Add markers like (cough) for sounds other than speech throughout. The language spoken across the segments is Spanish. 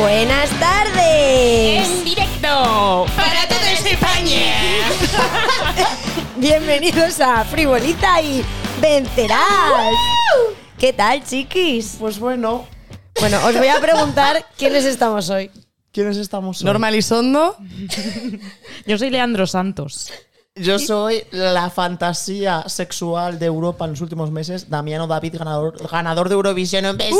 Buenas tardes. En directo para toda España. (laughs) Bienvenidos a Frivolita y Vencerás. ¿Qué tal, chiquis? Pues bueno, Bueno, os voy a preguntar (laughs) quiénes estamos hoy. ¿quiénes estamos hoy? Norma Elizondo. (laughs) Yo soy Leandro Santos. Yo soy la fantasía sexual de Europa en los últimos meses, Damiano David, ganador, ganador de Eurovisión en BSF.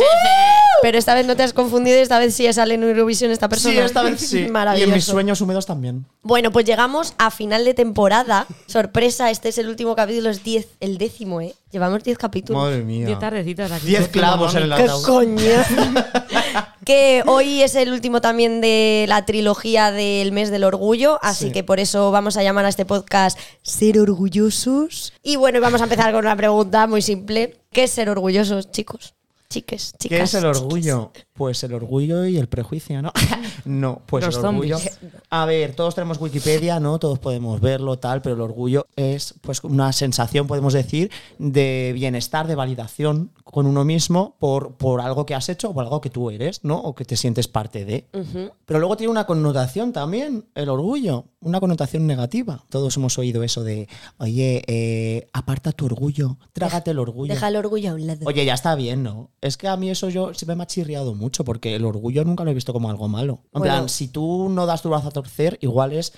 Pero esta vez no te has confundido, esta vez sí sale en Eurovisión esta persona. Sí, esta vez (laughs) sí. Y Maravilloso. en mis sueños húmedos también. Bueno, pues llegamos a final de temporada. (laughs) Sorpresa, este es el último capítulo, es 10, el décimo, ¿eh? Llevamos 10 capítulos. mía. Diez tardecitas aquí. Diez clavos en el ¿Qué ataúd. coño? (laughs) que hoy es el último también de la trilogía del mes del orgullo, así Sí. que por eso vamos a llamar a este podcast Ser Orgullosos. Y bueno, vamos a empezar con una pregunta muy simple. ¿Qué es ser orgullosos, chicos? Chiques, chicas. ¿Qué es el orgullo? Pues el orgullo y el prejuicio, ¿no? (laughs) no, pues Los el orgullo. zombies. A ver, todos tenemos Wikipedia, ¿no? Todos podemos verlo, tal, pero el orgullo es pues una sensación, podemos decir, de bienestar, de validación con uno mismo por, por algo que has hecho o por algo que tú eres, ¿no? O que te sientes parte de. Pero luego tiene una connotación también, el orgullo, una connotación negativa. Todos hemos oído eso de, oye, eh, aparta tu orgullo, trágate el orgullo. Deja el orgullo a un lado. Oye, ya está bien, ¿no? Es que a mí eso yo siempre me ha chirriado mucho porque el orgullo nunca lo he visto como algo malo. En Bueno. plan, si tú no das tu brazo a torcer, igual es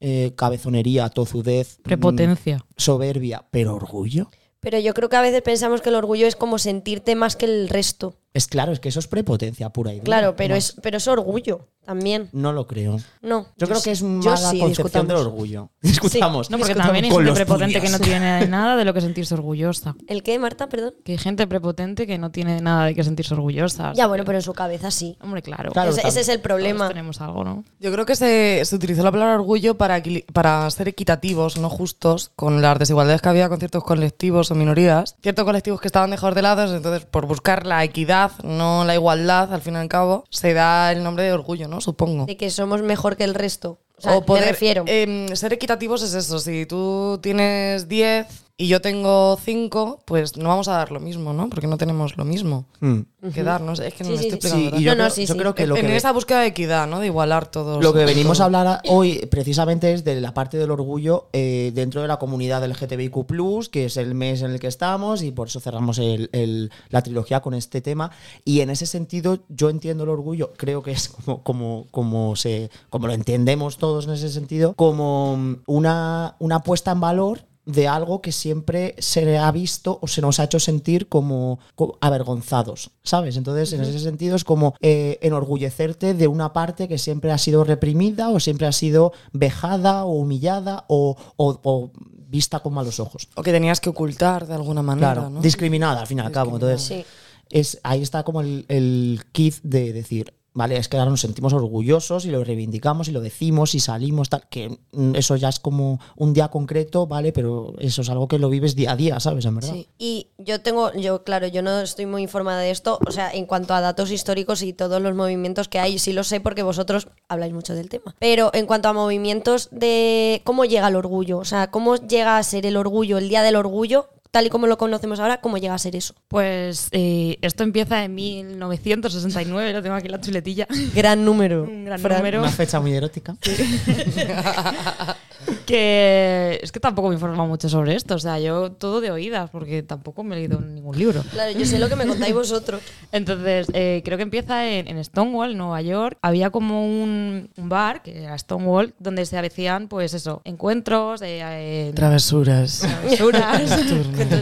eh, cabezonería, tozudez, Prepotencia. mm, soberbia, pero orgullo. Pero yo creo que a veces pensamos que el orgullo es como sentirte más que el resto. Es claro, es que eso es prepotencia pura y dura. Claro, pero es, pero es orgullo también. No lo creo. No. Yo, creo que es mala sí, concepción discutamos. del orgullo. (laughs) Discutamos. No, porque Discutamos también hay gente prepotente que no tiene (laughs) nada de lo que sentirse orgullosa. ¿El qué, Marta? Perdón. Que hay gente prepotente que no tiene nada de que sentirse orgullosa. Ya, bueno, pero en su cabeza sí. Hombre, claro. Claro, ese, ese es el Todos problema. tenemos algo, ¿no? Yo creo que se, se utilizó la palabra orgullo para, para ser equitativos, no justos, con las desigualdades que había con ciertos colectivos o minorías. Ciertos colectivos que estaban dejados de lado, entonces por buscar la equidad, no la igualdad, al fin y al cabo, se da el nombre de orgullo, ¿no? Supongo. De que somos mejor que el resto. O sea, o poder, me refiero. em, ser equitativos es eso. Si tú tienes 10 y yo tengo 5, pues no vamos a dar lo mismo, ¿no? Porque no tenemos lo mismo Mm. que dar. No sé, es que no Sí, me sí, estoy explicando. Sí, yo, No, no, creo, sí, yo sí. creo que lo en que... esa búsqueda de equidad, ¿no? De igualar todos. Lo que venimos todo. a hablar hoy precisamente es de la parte del orgullo eh, dentro de la comunidad del LGTBIQ, que es el mes en el que estamos y por eso cerramos el- el- la trilogía con este tema. Y en ese sentido yo entiendo el orgullo, creo que es como, como, como, se, como lo entendemos todos en ese sentido, como una, una puesta en valor de algo que siempre se ha visto o se nos ha hecho sentir como, co- avergonzados, ¿sabes? Entonces, en ese sentido es como eh, enorgullecerte de una parte que siempre ha sido reprimida o siempre ha sido vejada o humillada o, o- o vista con malos ojos. O que tenías que ocultar de alguna manera, Claro, ¿no? discriminada al fin y al cabo. Entonces, Sí. es, ahí está como el, el kit de decir, vale, es que ahora nos sentimos orgullosos y lo reivindicamos y lo decimos y salimos, tal, que mm, eso ya es como un día concreto, vale, pero eso es algo que lo vives día a día, ¿sabes? En verdad. Sí. Y yo tengo, yo claro, yo no estoy muy informada de esto, o sea, en cuanto a datos históricos y todos los movimientos que hay, sí lo sé porque vosotros habláis mucho del tema. Pero en cuanto a movimientos de cómo llega el orgullo, o sea, cómo llega a ser el orgullo, el día del orgullo, tal y como lo conocemos ahora, cómo llega a ser eso. Pues eh, esto empieza en 1969, lo tengo aquí en la chuletilla. Gran número. Un gran Fran. número. Una fecha muy erótica. (laughs) (laughs) Que es que tampoco me informa mucho sobre esto. O sea, yo todo de oídas, porque tampoco me he leído ningún libro. Claro, yo sé lo que me contáis vosotros. (laughs) Entonces, eh, creo que empieza en, en Stonewall, Nueva York. Había como un, un bar, que era Stonewall, donde se hacían, pues eso, encuentros, de, eh, Travesuras. travesuras. (laughs)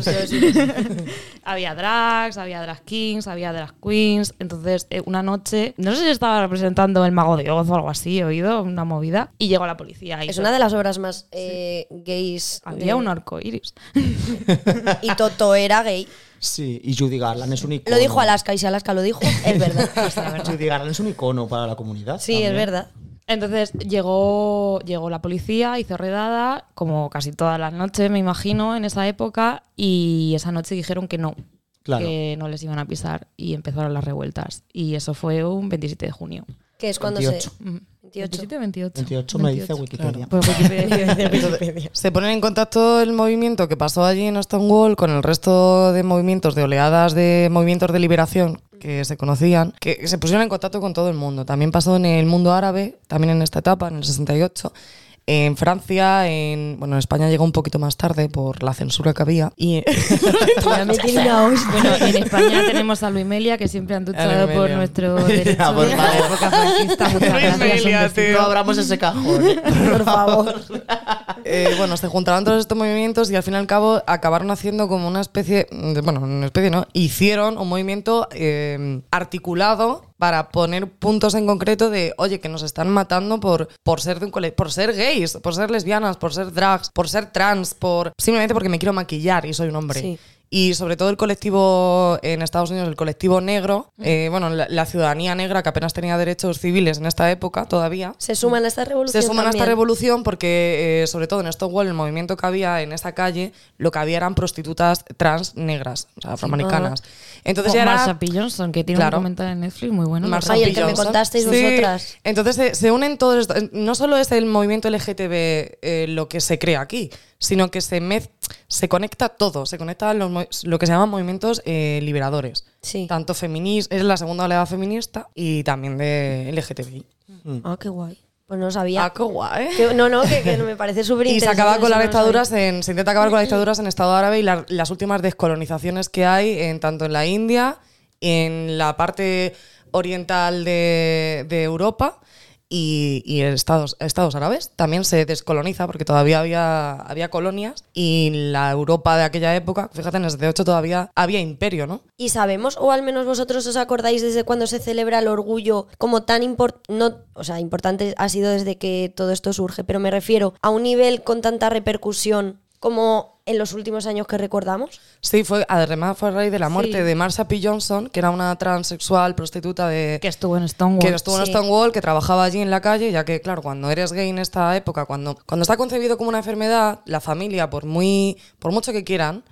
(laughs) había drags, había drag kings, había drag queens. Entonces, eh, una noche, no sé si estaba representando el Mago de Oz o algo así, he oído una movida, y llegó la policía. Y Es una de las obras más eh, gays. Había de- un arco iris. (laughs) Y Toto era gay. Sí, y Judy Garland es un icono. Lo dijo Alaska y si Alaska lo dijo, es verdad. (laughs) Judy Garland es un icono para la comunidad. Sí, también. es verdad. Entonces llegó, llegó la policía, hizo redada, como casi todas las noches, me imagino, en esa época, y esa noche dijeron que no, Claro. que no les iban a pisar, y empezaron las revueltas. Y eso fue un 27 de junio. Que es cuando 28. se. Mm. 28. 27 28. 28 me dice Wikipedia. Pues Wikipedia (laughs) dice Wikipedia. Se ponen en contacto el movimiento que pasó allí en Stonewall con el resto de movimientos, de oleadas de movimientos de liberación que se conocían, que se pusieron en contacto con todo el mundo. También pasó en el mundo árabe, también en esta etapa, en el 68. En Francia, en, bueno, en España llegó un poquito más tarde por la censura que había. Y. (laughs) Bueno, en España tenemos a Luis Melia, que siempre han luchado por nuestro (laughs) derecho Ya, pues de vale. la época franquista. No abramos ese cajón. Por (laughs) favor. eh, bueno, se juntaron todos estos movimientos y al fin y al cabo acabaron haciendo como una especie, de, bueno, una especie no, hicieron un movimiento eh, articulado para poner puntos en concreto de, oye, que nos están matando por, por ser de un cole- por ser gays, por ser lesbianas, por ser drags, por ser trans, por simplemente porque me quiero maquillar y soy un hombre. Sí. Y sobre todo el colectivo en Estados Unidos, el colectivo negro, eh, bueno, la, la ciudadanía negra que apenas tenía derechos civiles en esta época todavía, Se suman a esta revolución. se suman a esta revolución porque, eh, sobre todo en Stonewall, el movimiento que había en esa calle, lo que había eran prostitutas trans negras, o sea, afroamericanas. Entonces ya era... Marsha P. Johnson, que tiene Claro. un documental en Netflix muy bueno. Marsha Ay, el P. que me contasteis Sí. vosotras. Entonces se, se unen todos esto. No solo es el movimiento LGTB eh, lo que se crea aquí, sino que se, mez- se conecta todo. Se conecta los lo que se llaman movimientos eh, liberadores. Sí. Tanto feministas, es la segunda oleada feminista y también de LGTBI. Ah, qué guay. Pues no sabía. Ah, qué guay. Que- no, no, que, que me parece (laughs) súper Y se acaba con las dictaduras en, se intenta acabar con las dictaduras en Estado árabe y la- las últimas descolonizaciones que hay en tanto en la India, en la parte oriental de, de Europa y, y Estados, Estados árabes. También se descoloniza porque todavía había, había colonias y la Europa de aquella época, fíjate, en el 78 todavía había imperio, ¿no? Y sabemos, o al menos vosotros os acordáis desde cuándo se celebra el orgullo como tan importante, no, o sea, importante ha sido desde que todo esto surge, pero me refiero a un nivel con tanta repercusión como en los últimos años que recordamos. Sí, fue, además fue a raíz de la muerte Sí. de Marsha P. Johnson, que era una transexual prostituta de, Que estuvo en Stonewall. que estuvo en Sí. Stonewall, que trabajaba allí en la calle, ya que, claro, cuando eres gay en esta época, cuando, cuando está concebido como una enfermedad, la familia, por muy por mucho que quieran,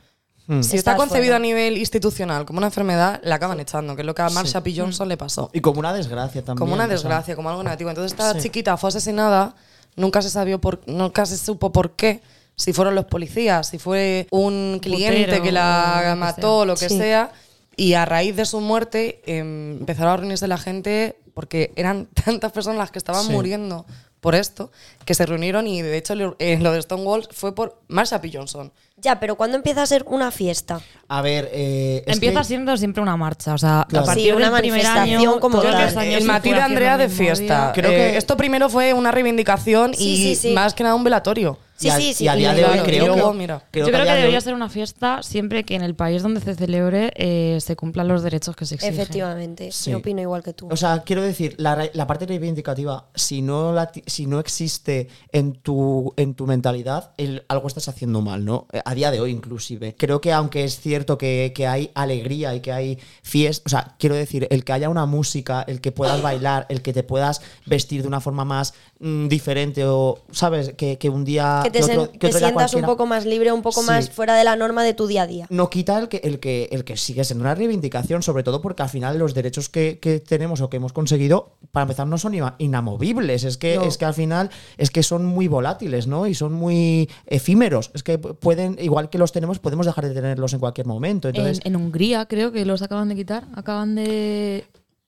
si está concebido fuera. a nivel institucional como una enfermedad, la acaban echando, que es lo que a Marsha P. Johnson le pasó. Y como una desgracia también. Como una o sea, desgracia, como algo negativo. Entonces esta Sí. chiquita fue asesinada, nunca se sabió por, nunca se supo por qué. Si fueron los policías, si fue un cliente putero, que la lo que mató, sea. lo que Sí. sea. Y a raíz de su muerte em, empezaron a reunirse la gente porque eran (laughs) tantas personas las que estaban Sí. muriendo por esto que se reunieron y de hecho lo, eh, lo de Stonewall fue por Marsha P. Johnson. Ya, pero ¿cuándo empieza a ser una fiesta? A ver, eh, es Empieza que- siendo siempre una marcha, o sea, Claro. a partir Sí, una del primer manifestación año, como tal. el fue de Andrea de fiesta. día. Creo Eh, que- esto primero fue una reivindicación Sí, y sí, sí. más que nada un velatorio. Sí, y a, sí, sí, y a día de hoy creo mira. creo Yo creo que debería hoy- ser una fiesta siempre que en el país donde se celebre eh, se cumplan los derechos que se exigen. Efectivamente, Sí. yo opino igual que tú. O sea, quiero decir, la, parte reivindicativa, si no, la si no existe en tu, en tu mentalidad, el- algo estás haciendo mal, ¿no? A día de hoy, inclusive. Creo que aunque es cierto que, que hay alegría y que hay fiesta, o sea, quiero decir, el que haya una música, el que puedas bailar, el que te puedas vestir de una forma más diferente o, ¿sabes? Que, que un día... que te, otro- sen- que te otro día sientas un poco más libre, un poco Sí. más fuera de la norma de tu día a día. no quita el que, el que, el que sigue siendo una reivindicación, sobre todo porque al final los derechos que, que tenemos o que hemos conseguido, para empezar, no son ina- inamovibles. Es que, No. es que al final es que son muy volátiles, ¿no? Y son muy efímeros. Es que pueden, igual que los tenemos, podemos dejar de tenerlos en cualquier momento. Entonces, en, en Hungría creo que los acaban de quitar. Acaban de.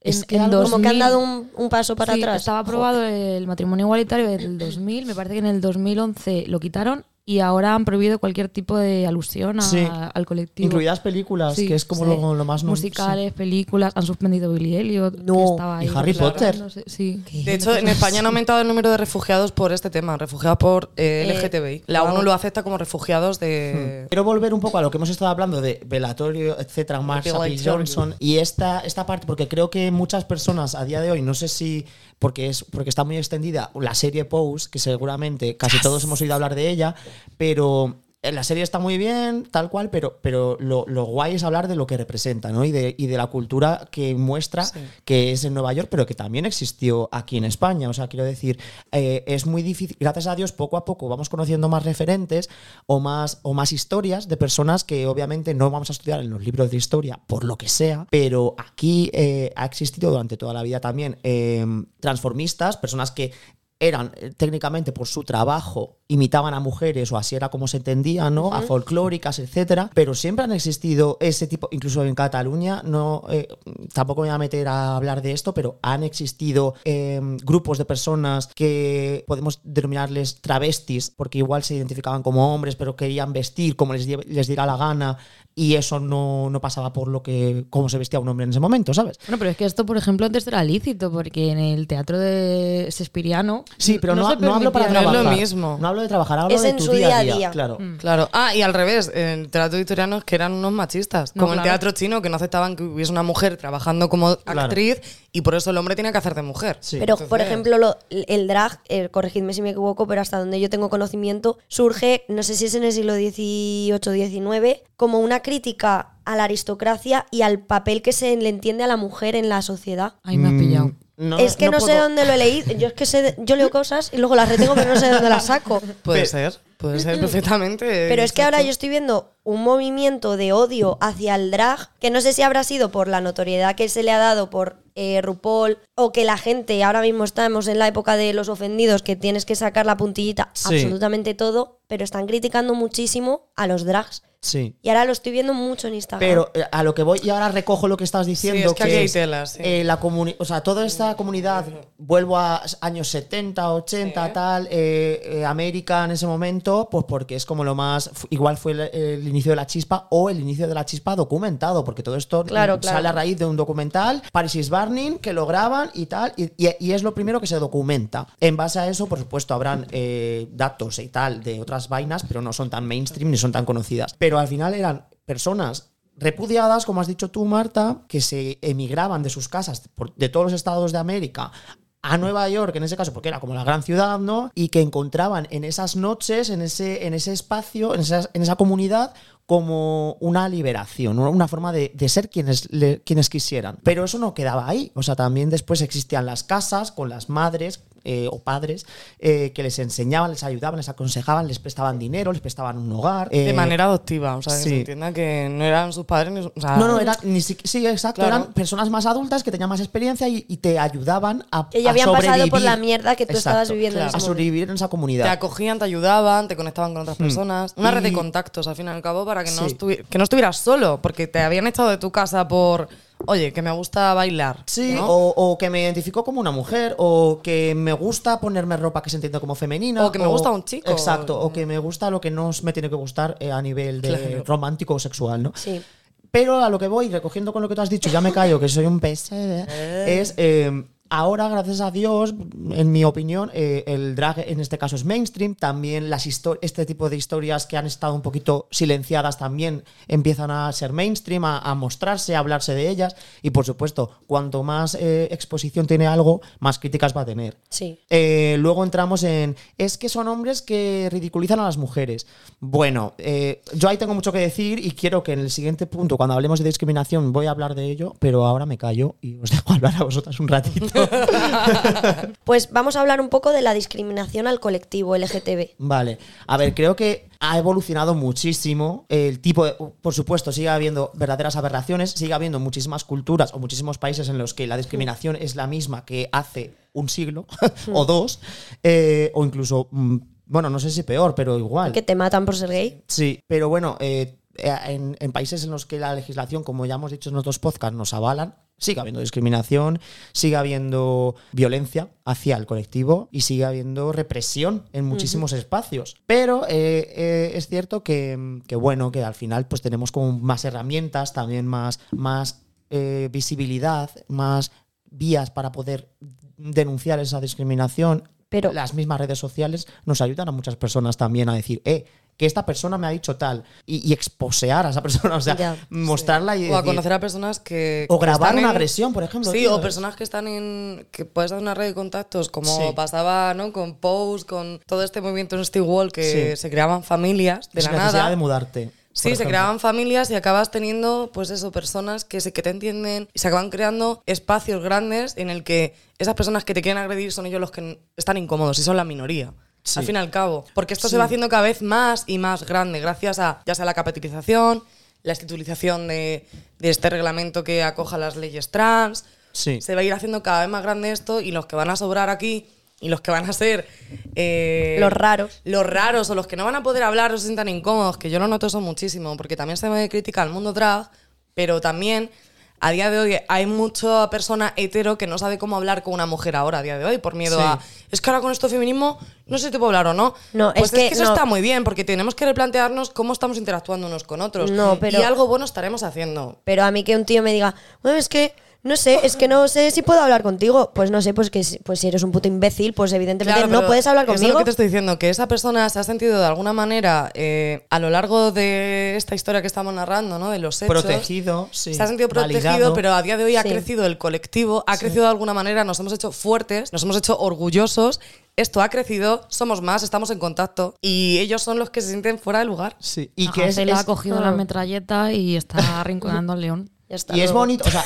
Es en- que en algo- Como que han 2000 dado un, un paso para sí, atrás. Estaba aprobado el matrimonio igualitario del 2000. Me parece que en el 2011 lo quitaron y ahora han prohibido cualquier tipo de alusión a- Sí. al colectivo. incluidas películas, Sí, que es como sí. lo, lo más no- musicales, películas, han suspendido Billy Elliot, No. que estaba Y Harry Potter. Sí. De hecho, en España han aumentado el número de refugiados por este tema, refugiados por eh, Eh, LGTBI. La ONU lo acepta como refugiados de... Quiero volver un poco a lo que hemos estado hablando de velatorio, etcétera, Marsha P. Johnson y esta, esta parte, porque creo que muchas personas a día de hoy, no sé si porque es porque está muy extendida la serie Pose, que seguramente casi todos hemos oído hablar de ella, pero eh, la serie está muy bien, tal cual, pero, pero lo, lo guay es hablar de lo que representa, ¿no? Y de, y de la cultura que muestra que es en Nueva York, pero que también existió aquí en España. O sea, quiero decir, eh, es muy difícil, gracias a Dios, poco a poco vamos conociendo más referentes o más, o más historias de personas que obviamente no vamos a estudiar en los libros de historia, por lo que sea, pero aquí eh, ha existido durante toda la vida también eh, transformistas, personas que eran eh, técnicamente por su trabajo imitaban a mujeres o así era como se entendía, ¿no? A folclóricas, etcétera, pero siempre han existido ese tipo, incluso en Cataluña, no eh, tampoco me voy a meter a hablar de esto, pero han existido eh, grupos de personas que podemos denominarles travestis, porque igual se identificaban como hombres, pero querían vestir como les, les diera la gana y eso no, no pasaba por lo que cómo se vestía un hombre en ese momento, ¿sabes? Bueno, pero es que esto, por ejemplo, antes era lícito, porque en el teatro de Shakespeareano. Sí, pero no, se no hablo para No es lo trabajar. mismo. No hablo de trabajar, hablo Es de en tu su día a día a día. día. Claro. Claro. Ah, y al revés, en el teatro victoriano es que eran unos machistas. No, como el claro. teatro chino, que no aceptaban que hubiese una mujer trabajando como Claro. actriz y por eso el hombre tiene que hacer de mujer. Sí. Pero, por Entonces- ejemplo, lo- el drag, eh, corregidme si me equivoco, pero hasta donde yo tengo conocimiento, surge, no sé si es en el siglo XVIII-XIX, como una crítica a la aristocracia y al papel que se le entiende a la mujer en la sociedad. Ahí me has pillado. Mm, no- es que no, sé dónde lo he leído. Yo es que sé, yo leo cosas y luego las retengo, pero no sé de dónde las saco. (laughs) Puede ser, puede ser perfectamente. Pero es que ahora yo estoy viendo un movimiento de odio hacia el drag, que no sé si habrá sido por la notoriedad que se le ha dado por eh, RuPaul, o que la gente, ahora mismo estamos en la época de los ofendidos, que tienes que sacar la puntillita, Sí. absolutamente todo, pero están criticando muchísimo a los drags. Sí. Y ahora lo estoy viendo mucho en Instagram. Pero eh, a lo que voy, y ahora recojo lo que estás diciendo, es que aquí hay sí. eh, la comuni- o sea, toda esta comunidad, vuelvo a años 70, 80, tal, eh, eh, América en ese momento, pues porque es como lo más, igual fue el, el inicio de la chispa o el inicio de la chispa documentado, porque todo esto Claro, claro. sale a raíz de un documental, Paris is Burning, que lo graban y tal, y, y- y es lo primero que se documenta. En base a eso, por supuesto, habrán eh, datos y tal de otras vainas, pero no son tan mainstream ni son tan conocidas. Pero al final eran personas repudiadas, como has dicho tú, Marta, que se emigraban de sus casas de todos los estados de América a Nueva York, en ese caso, porque era como la gran ciudad, ¿no? Y que encontraban en esas noches, en ese, en ese espacio, en, en esa comunidad, como una liberación, una forma de, ser quienes, quienes quisieran. Pero eso no quedaba ahí. O sea, también después existían las casas con las madres eh, o padres eh, que les enseñaban, les ayudaban, les aconsejaban, les prestaban dinero, les prestaban un hogar. De eh, manera adoptiva, o sea, que sí. se entienda que no eran sus padres ni o sea, No, no, era, ni si- sí, exacto. Claro. Eran personas más adultas que tenían más experiencia y, y te ayudaban a. Que ya a habían pasado por sobrevivir. la mierda que tú estabas viviendo en A sobrevivir en esa Te comunidad. acogían, te ayudaban, te conectaban con otras personas. Una red de contactos, al fin y al cabo, para que no, Sí. que no estuvieras solo, porque te habían echado de tu casa por, oye, que me gusta bailar. Sí, ¿no? o, o que me identifico como una mujer, o que me gusta ponerme ropa que se entiende como femenina. O que me gusta un chico. Exacto, o que me gusta lo que no me tiene que gustar eh, a nivel de Claro. romántico o sexual, ¿no? Sí. Pero a lo que voy, recogiendo con lo que tú has dicho, ya me callo, que soy un pesado, es eh, ahora, gracias a Dios, en mi opinión, eh, el drag en este caso es mainstream. También las este tipo de historias que han estado un poquito silenciadas también empiezan a ser mainstream, a, a mostrarse, a hablarse de ellas. Y por supuesto, cuanto más eh, exposición tiene algo, más críticas va a tener. Sí. Eh, luego entramos en. Es que son hombres que ridiculizan a las mujeres. Bueno, yo ahí tengo mucho que decir y quiero que en el siguiente punto, cuando hablemos de discriminación, voy a hablar de ello, pero ahora me callo y os (laughs) dejo hablar a vosotras un ratito. (laughs) Pues vamos a hablar un poco de la discriminación al colectivo LGTB. Vale, a ver, creo que ha evolucionado muchísimo el tipo de... Por supuesto, sigue habiendo verdaderas aberraciones, sigue habiendo muchísimas culturas o muchísimos países en los que la discriminación es la misma que hace un siglo (laughs) o dos, eh, o incluso, mm, bueno, no sé si peor, pero igual. Que te matan por ser gay. Sí, pero bueno, eh, en, en países en los que la legislación, como ya hemos dicho en otros podcasts, nos avalan, sigue habiendo discriminación, sigue habiendo violencia hacia el colectivo y sigue habiendo represión en muchísimos espacios. Pero eh, eh, es cierto que, que, bueno, que al final pues tenemos como más herramientas, también más, más eh, visibilidad, más vías para poder denunciar esa discriminación. Pero- las mismas redes sociales nos ayudan a muchas personas también a decir, eh, que esta persona me ha dicho tal y, y exposear a esa (laughs) persona, o sea, Ya, mostrarla y O a conocer a personas que. O que grabar una en- agresión, por ejemplo, Sí, tío, o personas que están en. que puedes dar una red de contactos, como Sí. pasaba, ¿no? Con Pose, con todo este movimiento en Steve Wall, que Sí. se creaban familias de sin la necesidad nada. de mudarte. Sí, se creaban familias y acabas teniendo, pues eso, personas que, se, que te entienden y se acaban creando espacios grandes en el que esas personas que te quieren agredir son ellos los que están incómodos y son la minoría. Sí. Al fin y al cabo. Porque esto se va haciendo cada vez más y más grande gracias a ya sea la capitalización, la institulización de, de este reglamento que acoja las leyes trans. Sí. Se va a ir haciendo cada vez más grande esto y los que van a sobrar aquí y los que van a ser eh, Los raros. los raros o los que no van a poder hablar o se sientan incómodos, que yo lo noto eso muchísimo, porque también se me critica al mundo drag, pero también a día de hoy hay mucha persona hetero que no sabe cómo hablar con una mujer ahora, a día de hoy, por miedo Sí. a. Es que ahora con esto feminismo no sé si te puedo hablar o no. No, pues es que eso no. está muy bien, porque tenemos que replantearnos cómo estamos interactuando unos con otros. No, pero- Y algo bueno estaremos haciendo. Pero a mí que un tío me diga, bueno, es que no sé, es que no sé si puedo hablar contigo. Pues no sé, pues que si- pues si eres un puto imbécil, pues evidentemente Claro, no pero puedes hablar eso Es conmigo. lo que te estoy diciendo, que esa persona se ha sentido de alguna manera eh, a lo largo de esta historia que estamos narrando, ¿no? De los hechos. Protegido, sí, Se ha sentido protegido, validado. pero a día de hoy ha Sí. crecido el colectivo, ha crecido de alguna manera, nos hemos hecho fuertes, nos hemos hecho orgullosos. Esto ha crecido, somos más, estamos en contacto y ellos son los que se sienten fuera de lugar. Sí. Y que es, se le es- ha cogido la metralleta y está arrinconando al león. Ya está, Y es bonito, o sea,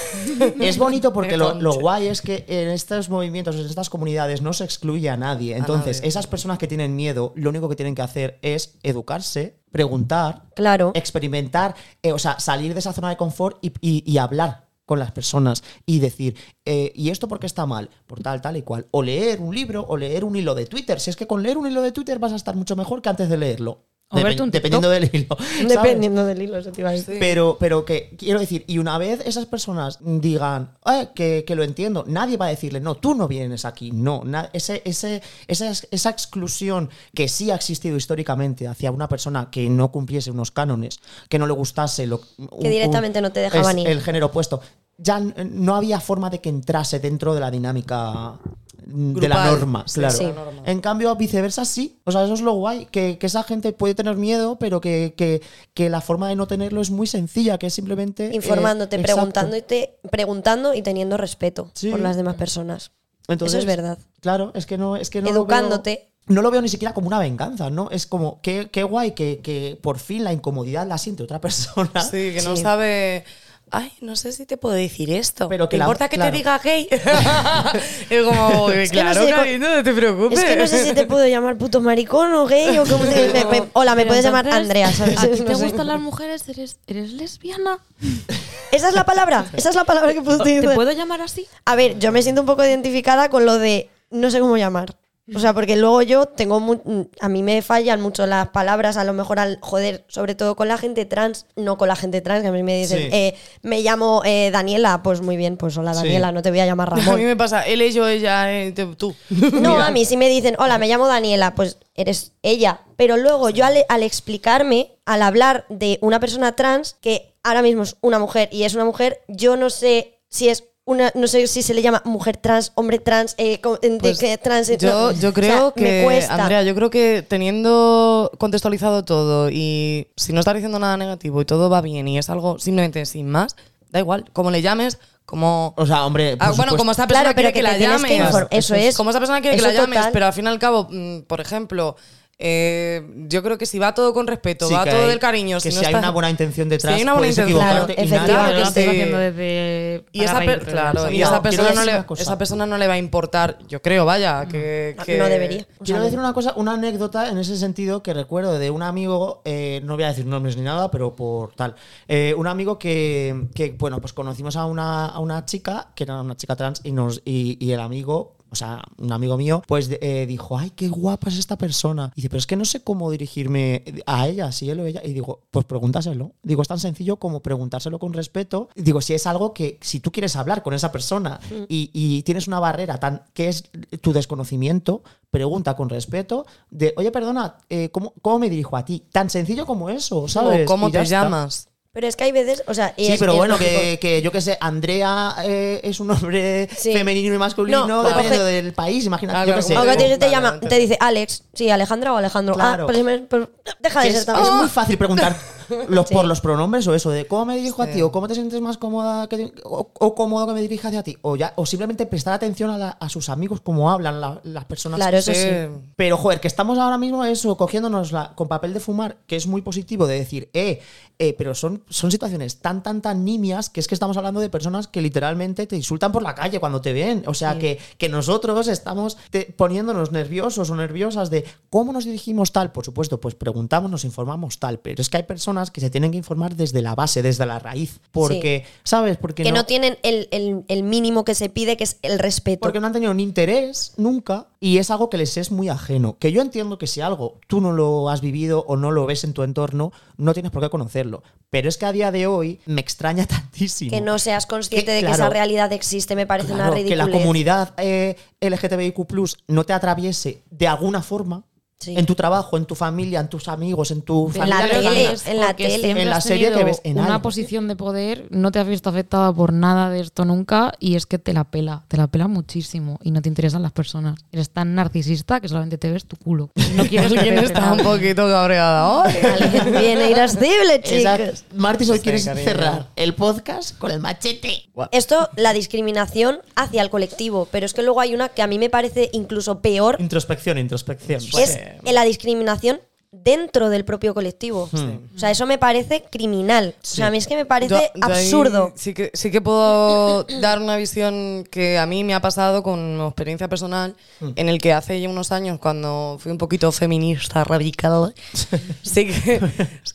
es bonito (laughs) porque lo, lo guay es que en estos movimientos, en estas comunidades, no se excluye a nadie. Entonces, nadie. esas personas que tienen miedo, lo único que tienen que hacer es educarse, preguntar, Claro. experimentar, eh, o sea, salir de esa zona de confort y, y- y hablar con las personas y decir, eh, ¿y esto por qué está mal? Por tal, tal y cual. O leer un libro o leer un hilo de Twitter. Si es que con leer un hilo de Twitter vas a estar mucho mejor que antes de leerlo. O verte un dependiendo del hilo. Dependiendo del hilo, eso te iba a decir. Pero, pero que quiero decir, y una vez esas personas digan "Eh, que, que lo entiendo, nadie va a decirle, no, tú no vienes aquí. No, ese, ese, esa, esa exclusión que sí ha existido históricamente hacia una persona que no cumpliese unos cánones, que no le gustase lo un- directamente no te dejaban ir. El género opuesto. Ya no había forma de que entrase dentro de la dinámica de la norma, Sí, claro. sí. En cambio, viceversa sí. O sea, eso es lo guay. Que, que esa gente puede tener miedo, pero que, que- que la forma de no tenerlo es muy sencilla, que es simplemente. eh, Informándote, preguntándote, preguntando y teniendo respeto Sí. por las demás personas. Entonces, Eso es verdad. Claro, es que no. Es que no lo Educándote. veo- no lo veo ni siquiera como una venganza, ¿no? Es como, qué, qué guay que, que por fin la incomodidad la siente otra persona. Sí, que no Sí. sabe. Ay, no sé si te puedo decir esto. Pero que ¿Te la- importa que claro. te diga gay? (laughs) es como, Es que no claro, sé, cariño, no te preocupes. Es que no sé si te puedo llamar puto maricón o gay o como te- me- me- Hola, me Pero puedes llamar Andrea, ¿sabes? ¿A ti (laughs) No te gustan las mujeres? ¿Eres, eres lesbiana? (laughs) Esa es la palabra, esa es la palabra que puedo ¿Te utilizar. puedo llamar así? A ver, yo me siento un poco identificada con lo de no sé cómo llamar. O sea, porque luego yo tengo mu- a mí me fallan mucho las palabras, a lo mejor al joder, sobre todo con la gente trans, no con la gente trans, que a mí me dicen, Sí. eh, me llamo eh, Daniela, pues muy bien, pues hola Sí. Daniela, no te voy a llamar (laughs) A mí Ramón. me pasa, él, yo, ella, eh, tú. No, Mira. (laughs) a mí si me dicen, hola, me llamo Daniela, pues eres ella. Pero luego yo al, al explicarme, al hablar de una persona trans, que ahora mismo es una mujer y es una mujer, yo no sé si es una, no sé si se le llama mujer trans, hombre trans, eh, de Pues que trans. Yo, no, yo o creo sea, que. Andrea, yo creo que teniendo contextualizado todo y si no estás diciendo nada negativo y todo va bien y es algo simplemente sin más, da igual, como le llames, como... O sea, hombre. por Ah, bueno, supuesto. como esta persona Claro, pero quiere que, que la que llames. eso es. Como esa persona quiere que la llames, pero al fin y al cabo, mm, por ejemplo, eh, yo creo que si va todo con respeto, Sí, va todo hay- del cariño, que si si, no hay estás- una buena intención detrás, Si hay una buena intención, equivocarte claro, y nadie efectivamente. Sí. haciendo desde. Y esa, y esa, persona no le, una cosa. esa persona no le va a importar, yo creo, vaya, que... que- No debería. O sea, Quiero decir una cosa, una anécdota en ese sentido que recuerdo de un amigo, eh, no voy a decir nombres ni nada, pero por tal. Eh, un amigo que, que, bueno, pues conocimos a una, a una chica, que era una chica trans, y, nos, y, y el amigo, o sea, un amigo mío, pues eh, dijo, ay, qué guapa es esta persona. Y dice, pero es que no sé cómo dirigirme a ella, si él o ella. Y digo, pues pregúntaselo. Digo, es tan sencillo como preguntárselo con respeto. Digo, si es algo que, si tú quieres hablar con esa persona y, y tienes una barrera tan que es tu desconocimiento, pregunta con respeto de, oye, perdona, eh, ¿cómo, cómo me dirijo a ti? Tan sencillo como eso, ¿sabes? ¿Cómo ya te está. llamas? Pero es que hay veces, o sea, y Sí, es- pero es bueno, que, que yo que sé, Andrea eh, es un nombre Sí. femenino y masculino No, dependiendo coge- del país, imagínate. Ah, yo claro, que sé. Que te llama, te dice Alex, sí, Alejandra o Alejandro. Claro. Ah, pues, me- pues deja de ser es, tan. es muy fácil preguntar (laughs) (laughs) los, Sí. por los pronombres o eso, de cómo me dirijo a ti, o cómo te sientes más cómoda que- o, o cómodo que me dirija hacia ti, o ya o simplemente prestar atención a, la- a sus amigos, cómo hablan la- las personas. Claro, eso sí. Pero, joder, que estamos ahora mismo eso, cogiéndonos la- con papel de fumar, que es muy positivo, de decir, eh, eh, pero son, son situaciones tan, tan, tan nimias que es que estamos hablando de personas que literalmente te insultan por la calle cuando te ven. O sea, que, que nosotros estamos te- poniéndonos nerviosos o nerviosas de cómo nos dirigimos tal. Por supuesto, pues preguntamos, nos informamos tal. Pero es que hay personas que se tienen que informar desde la base, desde la raíz. Porque, ¿sabes? Porque que no, tienen el, el- el mínimo que se pide, que es el respeto. porque no han tenido ni interés nunca y es algo que les es muy ajeno. Que yo entiendo que si algo tú no lo has vivido o no lo ves en tu entorno, no tienes por qué conocerlo. Pero es que a día de hoy me extraña (laughs) tantísimo. que no seas consciente Que, de que claro, esa realidad existe, me parece Claro, una que ridiculez. la comunidad eh, LGTBIQ no te atraviese de alguna forma Sí. en tu trabajo, en tu familia, en tus amigos, en tu En familia. la tele, en la porque tele. En la serie que ves en una algo. posición de poder, no te has visto afectada por nada de esto nunca y es que te la pela, te la pela muchísimo y no te interesan las personas. Eres tan narcisista que solamente te ves tu culo. No quieres que Alguien te está un poquito cabreada hoy. Alguien (laughs) viene irascible, chicos. Martis, hoy cariño. cerrar el podcast con el machete. Esto, la discriminación hacia el colectivo, pero es que luego hay una que a mí me parece incluso peor, Introspección, introspección. es la discriminación dentro del propio colectivo. O sea, eso me parece criminal. O sea, a mí es que me parece Yo- yo ahí absurdo. Sí que, sí que puedo (coughs) dar una visión que a mí me ha pasado con experiencia personal, en el que hace ya unos años, cuando fui un poquito feminista radical, (laughs) sí que,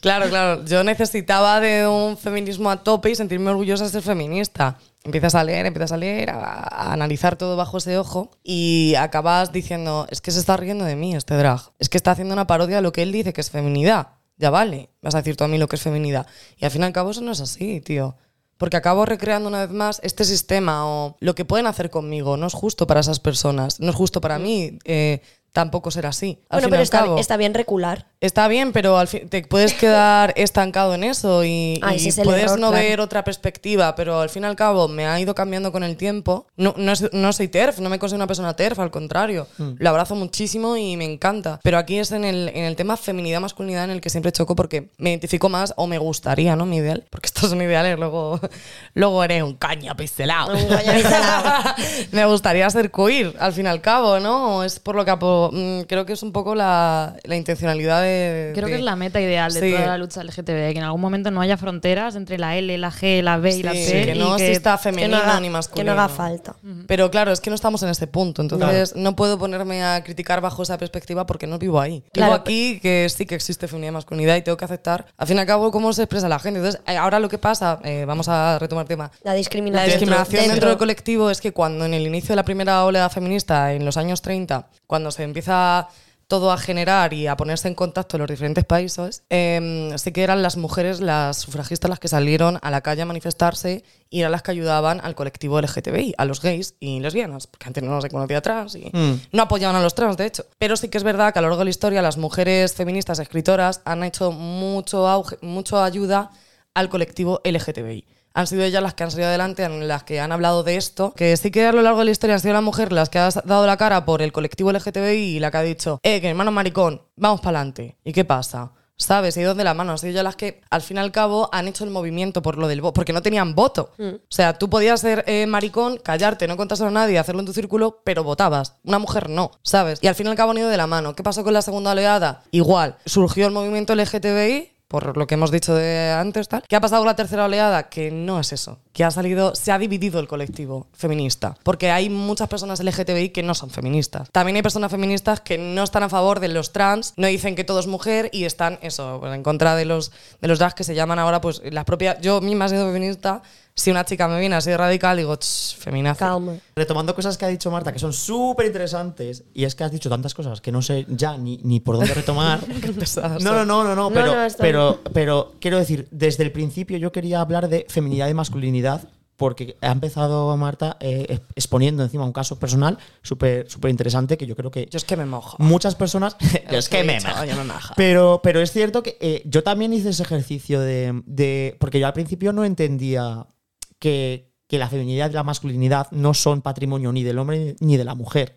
claro, claro, yo necesitaba de un feminismo a tope y sentirme orgullosa de ser feminista. Empiezas a leer, empiezas a leer, a, a analizar todo bajo ese ojo y acabas diciendo, es que se está riendo de mí este drag, es que está haciendo una parodia de lo que él dice que es feminidad. Ya vale, vas a decir tú a mí lo que es feminidad. Y al fin y al cabo eso no es así, tío. Porque acabo recreando una vez más este sistema o lo que pueden hacer conmigo. No es justo para esas personas, no es justo para mí eh, tampoco ser así. Al Bueno, pero al está, cabo. está bien recular. Está bien, pero al fin te puedes quedar (laughs) estancado en eso y, Ah, y es puedes error, no claro. ver otra perspectiva, pero al fin y al cabo me ha ido cambiando con el tiempo. No, no, no soy TERF, no me considero una persona TERF, al contrario. Mm. Lo abrazo muchísimo y me encanta. Pero aquí es en el, en el tema feminidad-masculinidad en el que siempre choco porque me identifico más o me gustaría, ¿no? Mi ideal. Porque estos son ideales, luego, (laughs) luego eres un caña pistelado. Un caña pistelao. (laughs) me gustaría ser queer, al fin y al cabo, ¿no? Es por lo que mm, creo que es un poco la, la intencionalidad de. Creo de- que es la meta ideal de Sí. toda la lucha LGTB, que en algún momento no haya fronteras entre la L, la G, la B y la Sí, C. que y no que- exista Que femenino no, haga, ni que masculino. no haga falta. Pero claro, es que no estamos en ese punto, entonces no puedo ponerme a criticar bajo esa perspectiva porque no vivo ahí. Claro, vivo aquí que sí que existe feminidad y masculinidad y tengo que aceptar, al fin y al cabo, cómo se expresa la gente. Entonces, eh, ahora lo que pasa, eh, vamos a retomar tema, La discriminación. la discriminación dentro, dentro. del colectivo es que cuando en el inicio de la primera oleada feminista, en los años 30, cuando se empieza todo a generar y a ponerse en contacto en los diferentes países, eh, sí que eran las mujeres, las sufragistas, las que salieron a la calle a manifestarse y eran las que ayudaban al colectivo LGTBI, a los gays y lesbianas, porque antes no se conocía trans y no apoyaban a los trans, de hecho. Pero sí que es verdad que a lo largo de la historia las mujeres feministas escritoras han hecho mucho auge, mucho ayuda al colectivo LGTBI. Han sido ellas las que han salido adelante, en las que han hablado de esto, que sí que a lo largo de la historia han sido la mujer las que ha dado la cara por el colectivo LGTBI y la que ha dicho, eh, que hermano maricón, vamos para adelante. ¿Y qué pasa? ¿Sabes? Ha ido de la mano. Han sido ellas las que, al fin y al cabo, han hecho el movimiento por lo del voto, porque no tenían voto. O sea, tú podías ser eh, maricón, callarte, no contárselo a nadie, hacerlo en tu círculo, pero votabas. Una mujer no, ¿sabes? Y al fin y al cabo han ido de la mano. ¿Qué pasó con la segunda oleada? Igual, surgió el movimiento LGTBI, por lo que hemos dicho de antes, tal. ¿Qué ha pasado con la tercera oleada? Que no es eso. Que ha salido, se ha dividido el colectivo feminista. Porque hay muchas personas LGTBI que no son feministas. También hay personas feministas que no están a favor de los trans, no dicen que todo es mujer y están, eso, en contra de los, de los drags que se llaman ahora, pues las propias. Yo misma siendo feminista, si una chica me viene así de radical, digo, "Ch, feminazi. Calma. Retomando cosas que ha dicho Marta, que son súper interesantes, y es que has dicho tantas cosas que no sé ya ni, ni por dónde retomar. (laughs) no, no, no, no, no, pero, no, pero, pero quiero decir, desde el principio yo quería hablar de feminidad y masculinidad porque ha empezado Marta eh, exponiendo encima un caso personal súper súper interesante que yo creo que Yo es que me mojo. muchas personas (laughs) yo (laughs) es que me, dicho, yo me mojo. pero pero es cierto que eh, yo también hice ese ejercicio de, de- porque yo al principio no entendía que, que la feminidad y la masculinidad no son patrimonio ni del hombre ni de la mujer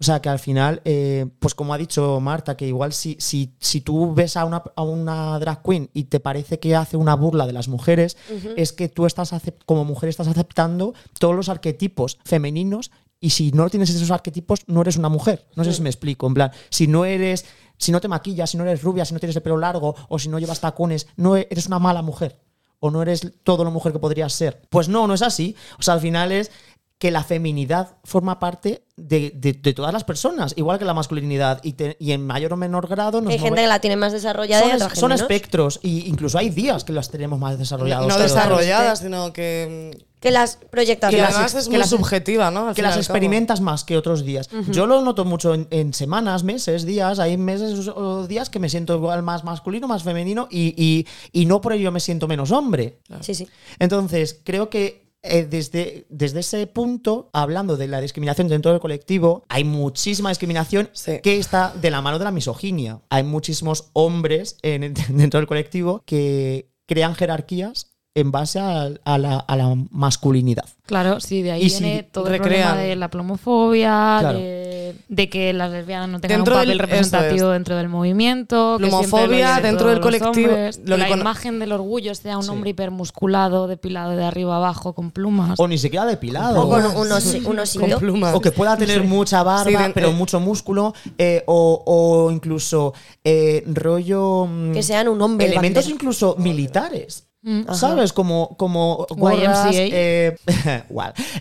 o sea, que al final, eh, pues como ha dicho Marta, que igual si, si, si tú ves a una, a una drag queen y te parece que hace una burla de las mujeres, es que tú estás como mujer estás aceptando todos los arquetipos femeninos y si no tienes esos arquetipos no eres una mujer. No sé si me explico. En plan, si no eres, si no te maquillas, si no eres rubia, si no tienes el pelo largo o si no llevas tacones, no e- eres una mala mujer. O no eres todo lo mujer que podrías ser. Pues no, no es así. O sea, al final es que la feminidad forma parte de, de- de todas las personas, igual que la masculinidad, y, te- y en mayor o menor grado nos Hay gente que la tiene más desarrollada y son, otra es- son espectros, y incluso hay días que las tenemos más desarrollados. No desarrolladas, sino que, Que las proyectas que más. además es que muy las- subjetiva, ¿no? Al que las cabo. experimentas más que otros días. Yo lo noto mucho en, en semanas, meses, días. Hay meses o días que me siento igual más masculino, más femenino y, y- y no por ello me siento menos hombre. Sí, sí. Entonces, creo que eh, desde, desde ese punto, hablando de la discriminación dentro del colectivo, hay muchísima discriminación Sí. que está de la mano de la misoginia. Hay muchísimos hombres en- (laughs) dentro del colectivo que crean jerarquías en base a, a la, a la masculinidad. Claro, sí, de ahí Y si viene todo el problema de la plomofobia, Claro. de, de que las lesbianas no tengan Dentro un papel del- representativo es. dentro del movimiento. que dicen dentro del colectivo, hombres, lo que que la imagen del orgullo sea un Sí. hombre hipermusculado, depilado de arriba abajo, con plumas. O ni siquiera depilado. O con unos, unos Con plumas. O que pueda tener mucha barba, Sí, de- pero eh. mucho músculo. eh, o, o incluso eh, rollo. mm, Que sean un hombre Elementos bandera. incluso militares. Mm. ¿Sabes? Como, como gorras, eh, (laughs)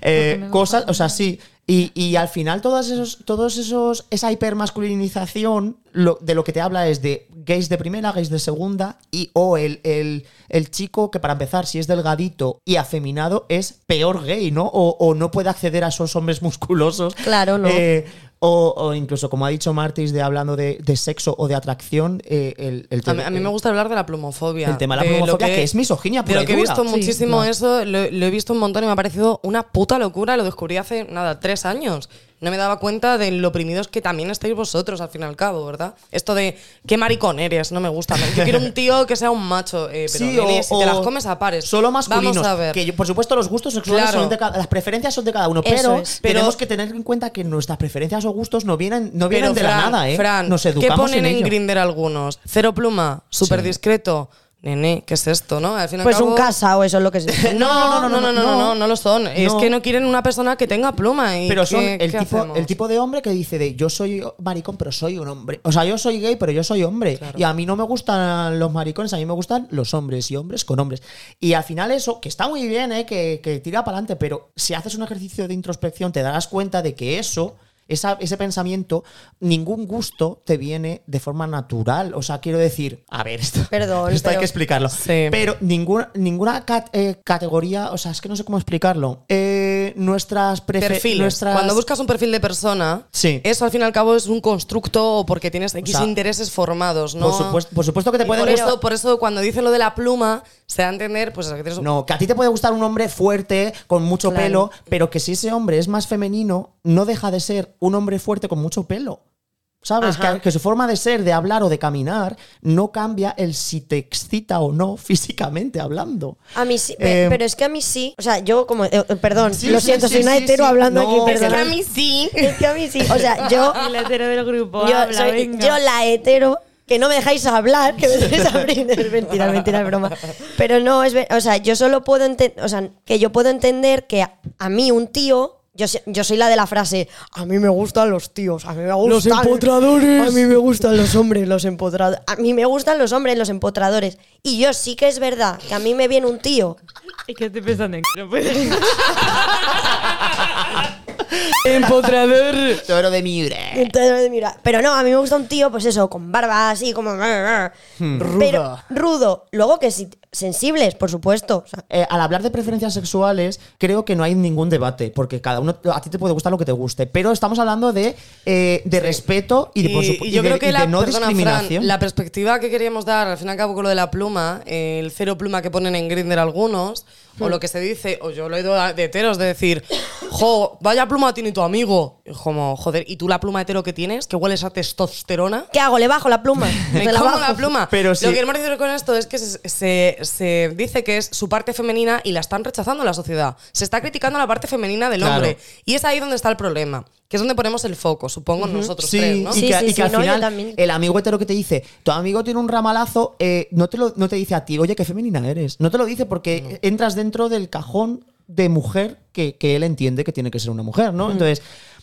eh, cosas, o sea, sí. Y, y al final todos esos, todos esos, esa hipermasculinización lo, de lo que te habla es de gays de primera, gays de segunda, y o el, el, el chico que para empezar, si es delgadito y afeminado, es peor gay, ¿no? O, o no puede acceder a esos hombres musculosos. Claro, no. Eh, o, o incluso, como ha dicho Martis, de hablando de, de sexo o de atracción, eh, el, el A mí, a mí me gusta hablar de la plumofobia. el tema de la lo plumofobia, que, es misoginia y que he visto Sí, muchísimo eso, lo, lo he visto un montón y me ha parecido una puta locura. Lo descubrí hace, nada, tres años. No me daba cuenta de lo oprimidos que también estáis vosotros, al fin y al cabo, ¿verdad? Esto de, qué maricón eres, no me gusta. Yo quiero un tío que sea un macho, eh, pero Sí, nene, o- si te las comes a pares. Solo masculinos. Vamos a ver. Que yo- por supuesto los gustos sexuales Claro. son de cada, las preferencias son de cada uno, pero es. tenemos que tener en cuenta que nuestras preferencias o gustos no vienen, no vienen Pero, de Fran, la nada, ¿eh? Fran, Nos ¿qué educamos ponen en. Grinder algunos? Cero pluma, súper Sí. discreto. Nene, ¿qué es esto, no? Al fin y al Pues un cabo- casao, eso es lo que es. (laughs) No, no, no, no, no, no, no, no lo son. Es No. que no quieren una persona que tenga pluma. Y Pero son ¿qué- el qué tipo, hacemos? el tipo de hombre que dice de yo soy maricón, pero soy un hombre. O sea, yo soy gay, pero yo soy hombre. Y a mí no me gustan los maricones, a mí me gustan los hombres y hombres con hombres. Y al final eso, que está muy bien, ¿eh? que, que tira para adelante, pero si haces un ejercicio de introspección te darás cuenta de que eso... esa- ese pensamiento, ningún gusto te viene de forma natural. O sea, quiero decir, a ver, esto, Perdón, esto hay pero- que explicarlo. Sí. Pero ninguna, ninguna cat- eh, categoría, o sea, es que no sé cómo explicarlo. Eh, nuestras Perfiles. nuestras- Cuando buscas un perfil de persona, Sí. eso al fin y al cabo es un constructo o porque tienes X sea, intereses formados, ¿no? Por supuesto, por supuesto que te puede por, gustar. eso, por eso cuando dice lo de la pluma, se da a entender, pues que tienes No, que a ti te puede gustar un hombre fuerte, con mucho Claro. pelo, pero que si ese hombre es más femenino, no deja de ser un hombre fuerte con mucho pelo. ¿Sabes? Que, que su forma de ser, de hablar o de caminar, no cambia el si te excita o no (laughs) físicamente hablando. A mí sí, Eh, pero es que a mí sí. O sea, yo como. eh, eh, perdón, Sí, lo sí, siento, sí, soy una hetero sí. hablando No, aquí, es que perdón. a mí sí. (laughs) Es que a mí sí. O sea, yo. (laughs) El hetero del grupo yo, habla, soy- venga. yo la hetero. Que no me dejáis hablar, que me dejáis abrir. Es mentira, mentira, es broma. Pero no, es O sea, yo solo puedo entender. O sea, que yo puedo entender que a, a mí un tío. Yo, soy la de la frase, a mí me gustan los tíos, a mí me gustan... Los empotradores. A mí me gustan los hombres, los empotradores. A mí me gustan los hombres, los empotradores. Y yo sí que es verdad que a mí me viene un tío Es que estoy pensando en (laughs) (laughs) (laughs) Empotrador. Toro de miura. Entonces, mira, pero no, a mí me gusta un tío, pues eso, con barba así, como. Pero rudo. Luego que sí, sensibles, por supuesto. O sea, Eh, al hablar de preferencias sexuales, creo que no hay ningún debate, porque cada uno, a ti te puede gustar lo que te guste, pero estamos hablando de, eh, de respeto y de, por supu- y y yo de- creo que de la, no perdona, Fran, discriminación. la perspectiva que queríamos dar, al fin y al cabo, con lo de la pluma, el cero pluma que ponen en Grinder algunos, o lo que se dice, o yo lo he oído de heteros de decir, jo, vaya pluma tiene tu amigo. Y como, joder, ¿y tú la pluma hetero que tienes? Que hueles a testosterona. ¿Qué hago? ¿Le bajo la pluma? (laughs) Me la como bajo. la pluma. Pero sí. Lo que queremos decir con esto es que se, se- se dice que es su parte femenina y la están rechazando en la sociedad. Se está criticando la parte femenina del Claro. hombre. Y es ahí donde está el problema. Que es donde ponemos el foco, supongo, nosotros Sí, tres, ¿no? y que, sí, y que sí, al no, final también. el amigo hetero que te dice, tu amigo tiene un ramalazo, eh, no, te lo, no te dice a ti, oye, qué femenina eres. No te lo dice porque entras dentro del cajón de mujer que, que él entiende que tiene que ser una mujer. ¿no? Entonces,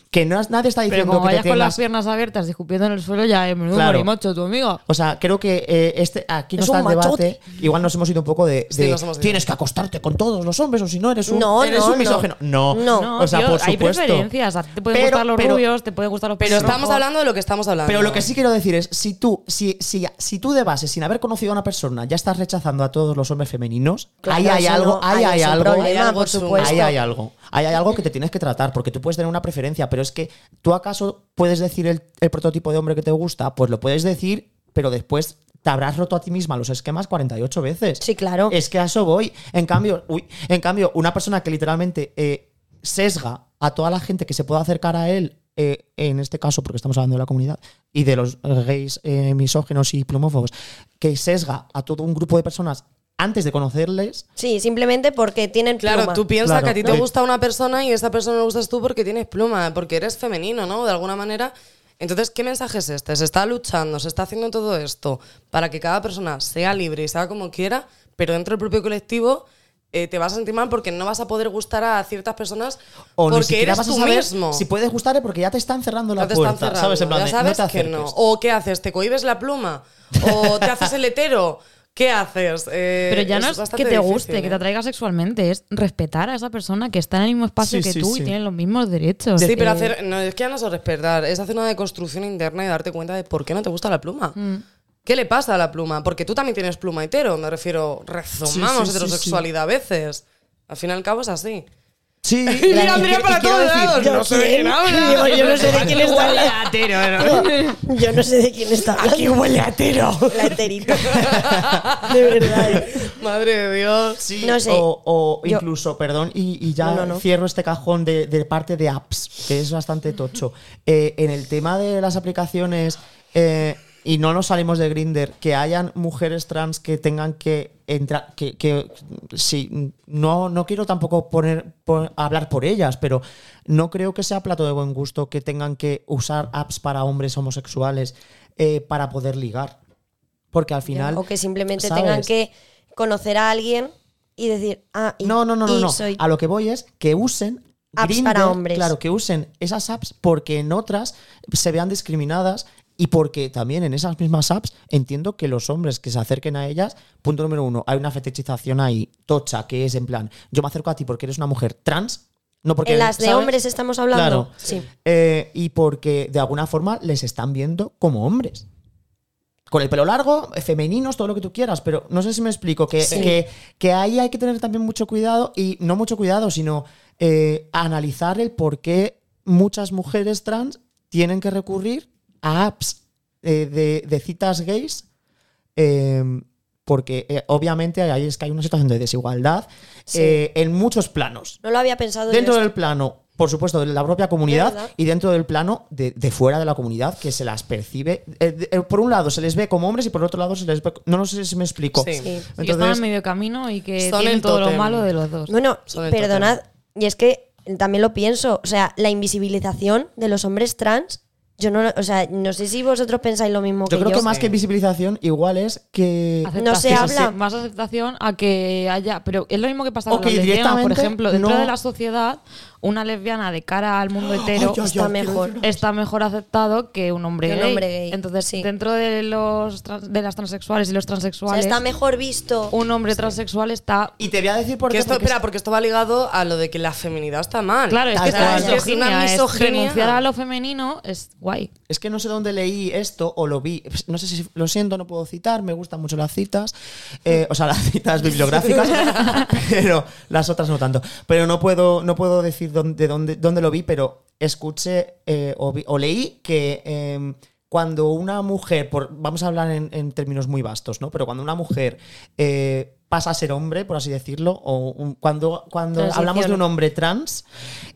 que no, nadie está Pero diciendo como que te vayas con las piernas abiertas escupiendo en el suelo, ya es menudo Claro. marimacho tu amigo. O sea, creo que eh, este, aquí no Es está un el debate. machote. Igual nos hemos ido un poco de, Sí, de, nos hemos ido. tienes que acostarte con todos los hombres o si no eres un, No, eres no, un no. misógino. No, No. No, o sea, tío, por hay supuesto. preferencias. A ti te pueden Pero- gustar los pero- rubios, te pueden gustar los Pero estamos hablando de lo que estamos hablando. Pero lo que sí quiero decir es, si tú, si, si, si tú de base, sin haber conocido a una persona, ya estás rechazando a todos los hombres femeninos, Claro, ahí hay eso algo, no, ahí ahí hay es un algo. problema, Hay algo por chungo. supuesto. Ahí hay algo. Ahí hay algo que te tienes que tratar, porque tú puedes tener una preferencia, pero es que tú acaso puedes decir el, el prototipo de hombre que te gusta, pues lo puedes decir, pero después te habrás roto a ti misma los esquemas 48 veces. Sí, claro. Es que a eso voy. En cambio, uy, en cambio una persona que literalmente eh, sesga a toda la gente que se pueda acercar a él, eh, en este caso, porque estamos hablando de la comunidad, y de los gays eh, misógenos y plumófobos, que sesga a todo un grupo de personas antes de conocerles, Sí, simplemente porque tienen Claro, pluma. tú piensas Claro. que a ti te Sí. gusta una persona y esa persona le gustas tú porque tienes pluma, porque eres femenino, ¿no? De alguna manera. Entonces, ¿qué mensaje es este? Se está luchando, se está haciendo todo esto para que cada persona sea libre y sea como quiera, pero dentro del propio colectivo eh, te vas a sentir mal porque no vas a poder gustar a ciertas personas o porque eres vas a tú saber mismo. si puedes gustarle porque ya te están cerrando la No te puerta, están cerrando, ¿sabes? En plan ya sabes no te que no. O ¿qué haces? ¿Te cohibes la pluma? ¿O te haces el hetero? ¿Qué haces? Eh, Pero ya no es que te difícil, guste, que ¿eh? te atraiga sexualmente, es respetar a esa persona que está en el mismo espacio Sí, que sí, tú sí. y tiene los mismos derechos. Sí, pero Eh, hacer, no, es que ya no es respetar, es hacer una deconstrucción interna y darte cuenta de por qué no te gusta la pluma. Mm. ¿Qué le pasa a la pluma? Porque tú también tienes pluma hetero, me refiero, rezomamos Sí, sí, sí, heterosexualidad a veces. Al fin y al cabo es así. Sí, (laughs) Y mira, Andrea para todos lados. No sé de quién habla. Yo, yo no sé de quién está hablando. (laughs) Yo no sé de quién está hablando. Aquí huele a hetero. La enterita. (laughs) De verdad. Madre de Dios. Sí, No sé. O, o Yo- incluso, perdón, y, y ya No, no, no. cierro este cajón de, de parte de apps, que es bastante tocho. Eh, en el tema de las aplicaciones, eh, y no nos salimos de Grinder, que hayan mujeres trans que tengan que entrar, que, que sí, no, no quiero tampoco poner, pon- hablar por ellas, pero no creo que sea plato de buen gusto que tengan que usar apps para hombres homosexuales eh, para poder ligar. Porque al final. O que simplemente ¿sabes? tengan que conocer a alguien y decir, ah, y, No, no, no, no, no. soy- A lo que voy es que usen Apps Grindr, para hombres. Claro, que usen esas apps porque en otras se vean discriminadas y porque también en esas mismas apps entiendo que los hombres que se acerquen a ellas, punto número uno, hay una fetichización ahí tocha que es en plan, yo me acerco a ti porque eres una mujer trans, no porque en las de ¿sabes? hombres estamos hablando. Claro. Sí. Eh, y porque de alguna forma les están viendo como hombres. Con el pelo largo, femeninos, todo lo que tú quieras, pero no sé si me explico, que, Sí. que, que ahí hay que tener también mucho cuidado y no mucho cuidado, sino eh, analizar el por qué muchas mujeres trans tienen que recurrir a apps eh, de, de citas gays, eh, porque eh, obviamente ahí es que hay una situación de desigualdad Sí. eh, en muchos planos No lo había pensado dentro yo del plano, por supuesto, de la propia comunidad y dentro del plano de, de fuera de la comunidad que se las percibe. eh, de- por un lado se les ve como hombres y por otro lado se les ve. No, no sé si me explico. Sí. Que están en medio camino y que Son tienen el todo lo malo de los dos. Bueno, perdonad, y es que también lo pienso, o sea, la invisibilización de los hombres trans, yo no, o sea, no sé si vosotros pensáis lo mismo yo que creo yo. que más que visibilización, igual es que. No se habla. Más aceptación a que haya. Pero es lo mismo que pasa con las lesbianas, por ejemplo. Dentro no- de la sociedad, una lesbiana de cara al mundo hetero (gasps) ay, está mejor. está mejor aceptado que un hombre, Que un gay. hombre gay, Entonces, sí. dentro de los de las transexuales y los O sea, transexuales, está mejor visto. un hombre transexual está. Y te voy a decir por Que qué. esto, porque espera, porque esto va ligado a lo de que la feminidad está mal. Claro, es que cual. está Es que es una misoginia. es misoginia. renunciar a lo femenino es guay. Es que no sé dónde leí esto o lo vi. No sé si lo siento, no puedo citar. Me gustan mucho las citas. Eh, o sea, las citas bibliográficas. (laughs) pero las otras no tanto. Pero no puedo, no puedo decir dónde, dónde, dónde lo vi, pero escuché eh, o, vi- o leí que eh, cuando una mujer, por, vamos a hablar en, en términos muy vastos, ¿no? Pero cuando una mujer eh, pasa a ser hombre, por así decirlo, o un- cuando, cuando hablamos de un hombre trans,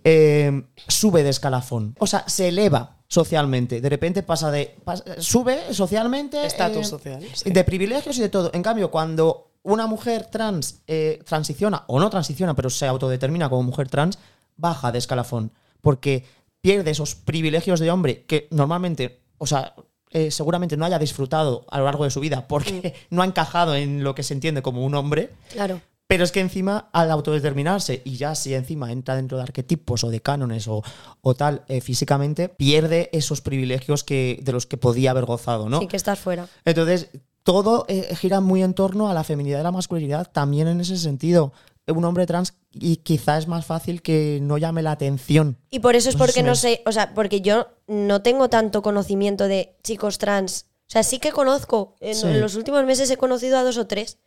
eh, sube de escalafón. O sea, se eleva socialmente. De repente pasa de. sube socialmente. Estatus eh, social, sí. De privilegios y de todo. En cambio, cuando una mujer trans eh, transiciona, o no transiciona, pero se autodetermina como mujer trans, baja de escalafón. Porque pierde esos privilegios de hombre que normalmente, o sea, eh, seguramente no haya disfrutado a lo largo de su vida porque (laughs) no ha encajado en lo que se entiende como un hombre. Claro. Pero es que encima, al autodeterminarse, y ya si encima entra dentro de arquetipos o de cánones o, o tal eh, físicamente, pierde esos privilegios que, de los que podía haber gozado, ¿no? Sí, que estás fuera. Entonces, todo eh, gira muy en torno a la feminidad y la masculinidad, también en ese sentido. Un hombre trans y quizá es más fácil que no llame la atención. Y por eso es porque no sé, o sea, porque yo no tengo tanto conocimiento de chicos trans. O sea, sí que conozco. En, Sí. en los últimos meses he conocido a dos o tres.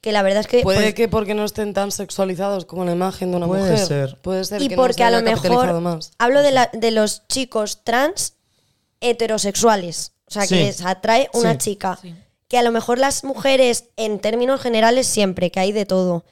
Que la verdad es que. Puede pues, que porque no estén tan sexualizados como la imagen de una Puede mujer. ser. Puede ser y que no porque a lo mejor. más. Hablo de, la- de los chicos trans heterosexuales. O sea, Sí. que les atrae una Sí. chica. Que a lo mejor las mujeres, en términos generales, siempre, que hay de todo.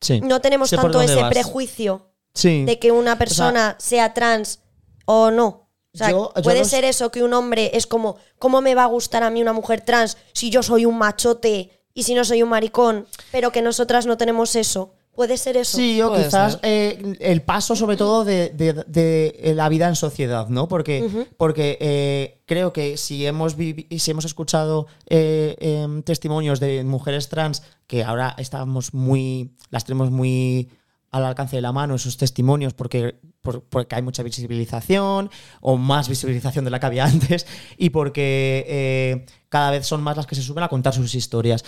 Sí. No tenemos Sé tanto ese vas. prejuicio Sí. de que una persona sea trans o no. O sea, Yo- yo puede ser eso, que un hombre es como, ¿cómo me va a gustar a mí una mujer trans si yo soy un machote y si no soy un maricón? Pero que nosotras no tenemos eso. Puede ser eso. Sí, o Puede quizás eh, el paso sobre todo de, de- de la vida en sociedad, ¿no? Porque, porque eh, creo que si hemos, si hemos escuchado eh, em, testimonios de mujeres trans, que ahora estamos muy, las tenemos muy al alcance de la mano esos testimonios porque, por- porque hay mucha visibilización o más visibilización de la que había (laughs) antes y porque eh, cada vez son más las que se suben a contar sus historias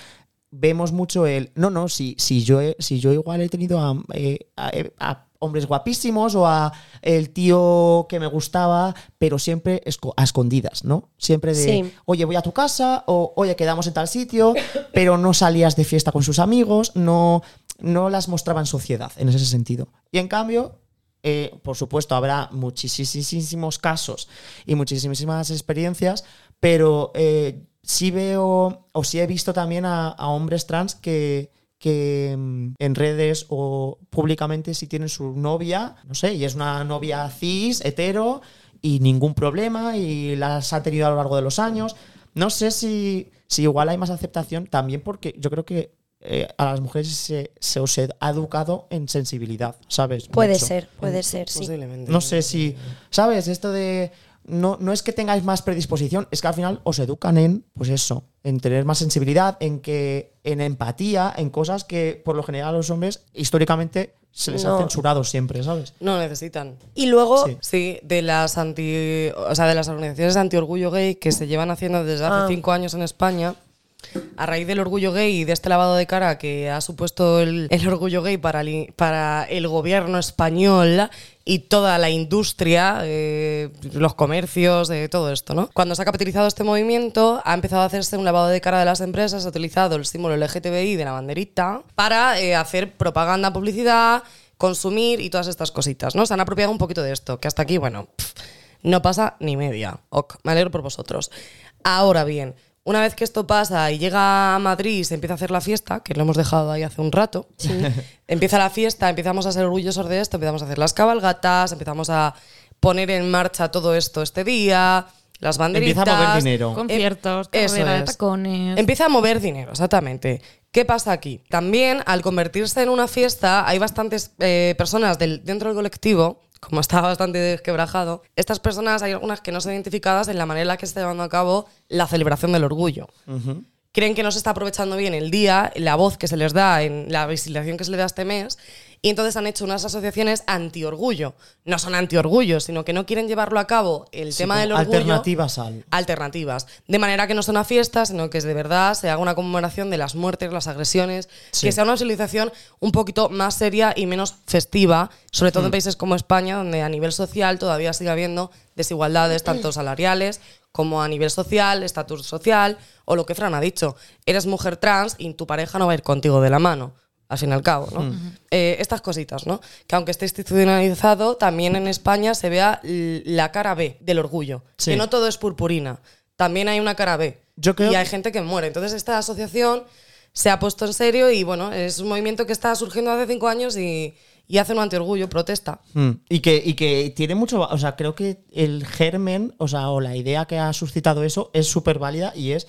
vemos mucho el no no si, si yo he- si yo igual he tenido a, eh, a- eh, a hombres guapísimos o a el tío que me gustaba pero siempre esco- a escondidas no siempre de Sí. oye voy a tu casa o oye quedamos en tal sitio pero no salías de fiesta con sus amigos no no las mostraba en sociedad en ese sentido y en cambio eh, por supuesto, habrá muchísimos casos y muchísimas experiencias, pero eh, sí veo o sí he visto también a, a hombres trans que, que mm, en redes o públicamente sí tienen su novia, no sé, y es una novia cis, hetero, y ningún problema, y las ha tenido a lo largo de los años. No sé si, si igual hay más aceptación también porque yo creo que eh, a las mujeres se, se os ha educado en sensibilidad, ¿sabes? Puede Mucho. ser, puede ser, sí. No sé si, ¿sabes? Esto de... No, no es que tengáis más predisposición, es que al final os educan en, pues eso, en tener más sensibilidad, en que, en empatía, en cosas que por lo general a los hombres históricamente se les No. ha censurado siempre, ¿sabes? No necesitan. Y luego, Sí. Sí, de las anti, o sea, de las organizaciones de antiorgullo gay que se llevan haciendo desde hace Ah. cinco años en España. A raíz del orgullo gay y de este lavado de cara que ha supuesto el, orgullo gay para el, gobierno español y toda la industria, eh, los comercios, eh, todo esto, ¿no? Cuando se ha capitalizado este movimiento, ha empezado a hacerse un lavado de cara de las empresas, ha utilizado el símbolo LGTBI de la banderita para eh, hacer propaganda, publicidad, consumir y todas estas cositas, ¿no? Se han apropiado un poquito de esto, que hasta aquí, bueno, no pasa ni media. Ok, me alegro por vosotros. Ahora bien, una vez que esto pasa y llega a Madrid y se empieza a hacer la fiesta, que lo hemos dejado ahí hace un rato, (laughs) empieza la fiesta, empezamos a ser orgullosos de esto, empezamos a hacer las cabalgatas, empezamos a poner en marcha todo esto este día, las banderitas. Empieza a mover dinero. Conciertos, Eh, es. tacones. Empieza a mover dinero, exactamente. ¿Qué pasa aquí? También, al convertirse en una fiesta, hay bastantes eh, personas del, dentro del colectivo, como está bastante desquebrajado, estas personas hay algunas que no son identificadas en la manera en la que se está llevando a cabo la celebración del orgullo. Creen que no se está aprovechando bien el día, la voz que se les da, en la visibilización que se le da este mes, y entonces han hecho unas asociaciones anti-orgullo. No son anti-orgullo, sino que no quieren llevarlo a cabo el Sí, tema del orgullo Alternativas al. alternativas. De manera que no sea una fiesta, sino que de verdad se haga una conmemoración de las muertes, las agresiones, Sí. que sea una civilización un poquito más seria y menos festiva, sobre todo en países como España, donde a nivel social todavía sigue habiendo desigualdades, (clears throat) tanto salariales como a nivel social, estatus social, o lo que Fran ha dicho, eres mujer trans y tu pareja no va a ir contigo de la mano. Al fin y al cabo, ¿no? Hmm. Eh, estas cositas, ¿no? Que aunque esté institucionalizado, también en España se vea la cara B del orgullo. Sí. Que no todo es purpurina. También hay una cara B. Yo creo y hay que- gente que muere. Entonces, esta asociación se ha puesto en serio y bueno, es un movimiento que está surgiendo hace cinco años y, y hace un antiorgullo, protesta. Mm. Y, que, y que tiene mucho. O sea, creo que el germen, o sea, o la idea que ha suscitado eso es súper válida y es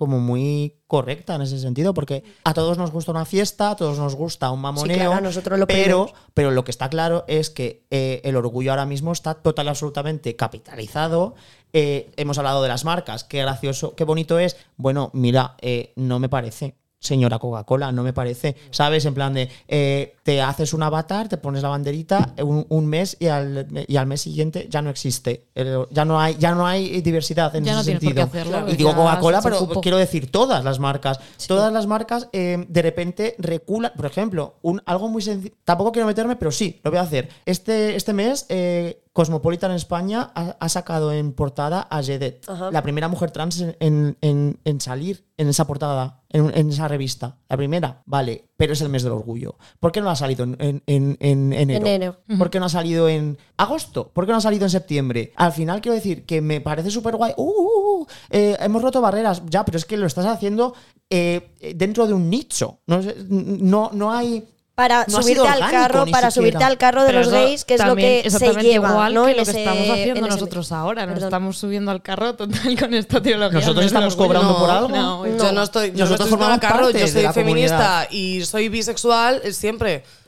como muy correcta en ese sentido, porque a todos nos gusta una fiesta, a todos nos gusta un mamoneo, claro, nosotros lo pero, pero lo que está claro es que eh, el orgullo ahora mismo está total y absolutamente capitalizado. Eh, hemos hablado de las marcas, qué gracioso, qué bonito es. Bueno, mira, eh, no me parece. Señora Coca-Cola, no me parece. ¿Sabes? En plan de, eh, te haces un avatar, te pones la banderita un, un mes y al, y al mes siguiente ya no existe. El- ya, no hay, ya no hay diversidad en Ya ese no sentido. hacerlo, y digo Coca-Cola, pero quiero decir todas las marcas. Todas las marcas eh, de repente reculan. Por ejemplo, un, algo muy sencillo. Tampoco quiero meterme, pero sí, lo voy a hacer. Este, este mes, eh, Cosmopolitan España ha, ha sacado en portada a Jedet, Ajá. la primera mujer trans en, en- en- salir en esa portada, en, en esa revista. La primera, vale, pero es el mes del orgullo. ¿Por qué no ha salido en, en- en- en enero? Enero. ¿Por qué no ha salido en agosto? ¿Por qué no ha salido en septiembre? Al final quiero decir que me parece súper guay. Uh, uh, uh, eh, hemos roto barreras, ya, pero es que lo estás haciendo eh, dentro de un nicho. No, no hay. Para No subirte al carro, para siquiera. subirte al carro de Pero los gays, que es lo que se lleva, igual ¿no? que lo que ese- estamos haciendo nosotros ahora. Nos Perdón. estamos subiendo al carro total con esta teología. Nosotros estamos cobrando No, por algo. no, Yo no estoy, yo no Nosotros estoy formamos carro, parte yo de soy la feminista y soy bisexual eh,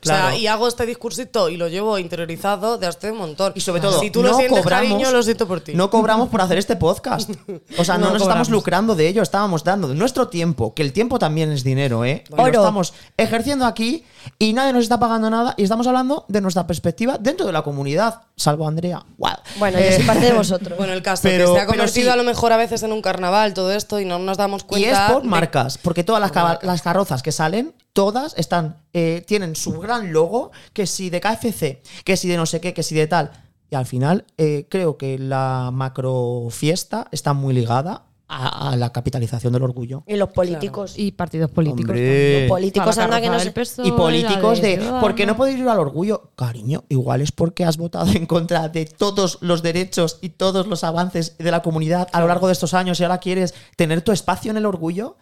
O sea, y hago este discursito y lo llevo interiorizado de hace un montón. Y sobre todo, si tú no lo sientes cobramos, cariño, lo siento por ti. No cobramos por hacer este podcast. O sea, (laughs) no, No nos cobramos. estamos lucrando de ello, estábamos dando de nuestro tiempo, que el tiempo también es dinero, ¿eh? Y lo estamos ejerciendo aquí y nadie nos está pagando nada y estamos hablando de nuestra perspectiva dentro de la comunidad, salvo Andrea. Wow. Bueno, yo soy parte de vosotros. Bueno, el caso Pero- que se ha convertido sí. a lo mejor a veces en un carnaval todo esto y no nos damos Y cuenta. es por de- marcas, porque todas las, Por caba- marcas. las carrozas que salen, todas están, eh, tienen su gran logo, que si de KFC, que si de no sé qué, que si de tal. Y al final, eh, creo que la macro fiesta está muy ligada a, a la capitalización del orgullo. y los políticos. Y partidos políticos. Los políticos anda que no PSOE, Y políticos de, Ciudadanos. ¿por qué no podéis ir al orgullo? Cariño, igual es porque has votado en contra de todos los derechos y todos los avances de la comunidad a lo largo de estos años y ahora quieres tener tu espacio en el orgullo.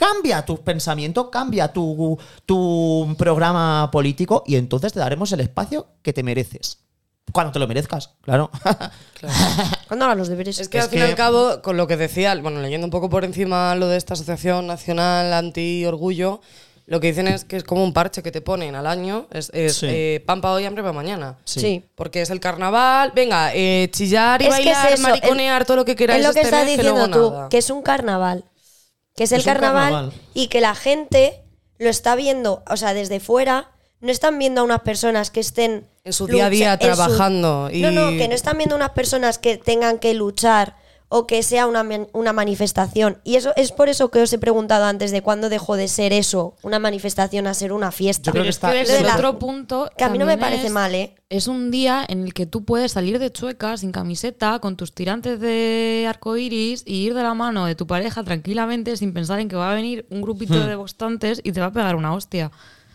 Cambia tu pensamiento, cambia tu, tu programa político y entonces te daremos el espacio que te mereces. Cuando te lo merezcas, claro. (laughs) ¿Cuándo hagan los deberes? Es que Es al fin y que- al cabo, con lo que decía, bueno, leyendo un poco por encima lo de esta Asociación Nacional Anti-Orgullo, lo que dicen es que es como un parche que te ponen al año, es, es, Sí. eh, pan para hoy, hambre para mañana. Sí. Porque es el carnaval, venga, eh, chillar y Es que es bailar, eso, mariconear, todo lo que queráis Es lo que este estás que diciendo tú, nada. que es un carnaval. Que es el Es carnaval, carnaval. y que la gente lo está viendo, o sea, desde fuera, no están viendo a unas personas que estén En su día a día su- trabajando y- No, no, que no están viendo unas personas que tengan que luchar o que sea una, una manifestación. Y eso es por eso que os he preguntado antes de cuándo dejó de ser eso, una manifestación a ser una fiesta. Yo creo Pero que es está- de el la- otro punto. que a mí no me parece es- mal, ¿eh? Es un día en el que tú puedes salir de chueca, sin camiseta, con tus tirantes de arcoiris y ir de la mano de tu pareja tranquilamente sin pensar en que va a venir un grupito Hmm. de bostantes y te va a pegar una hostia.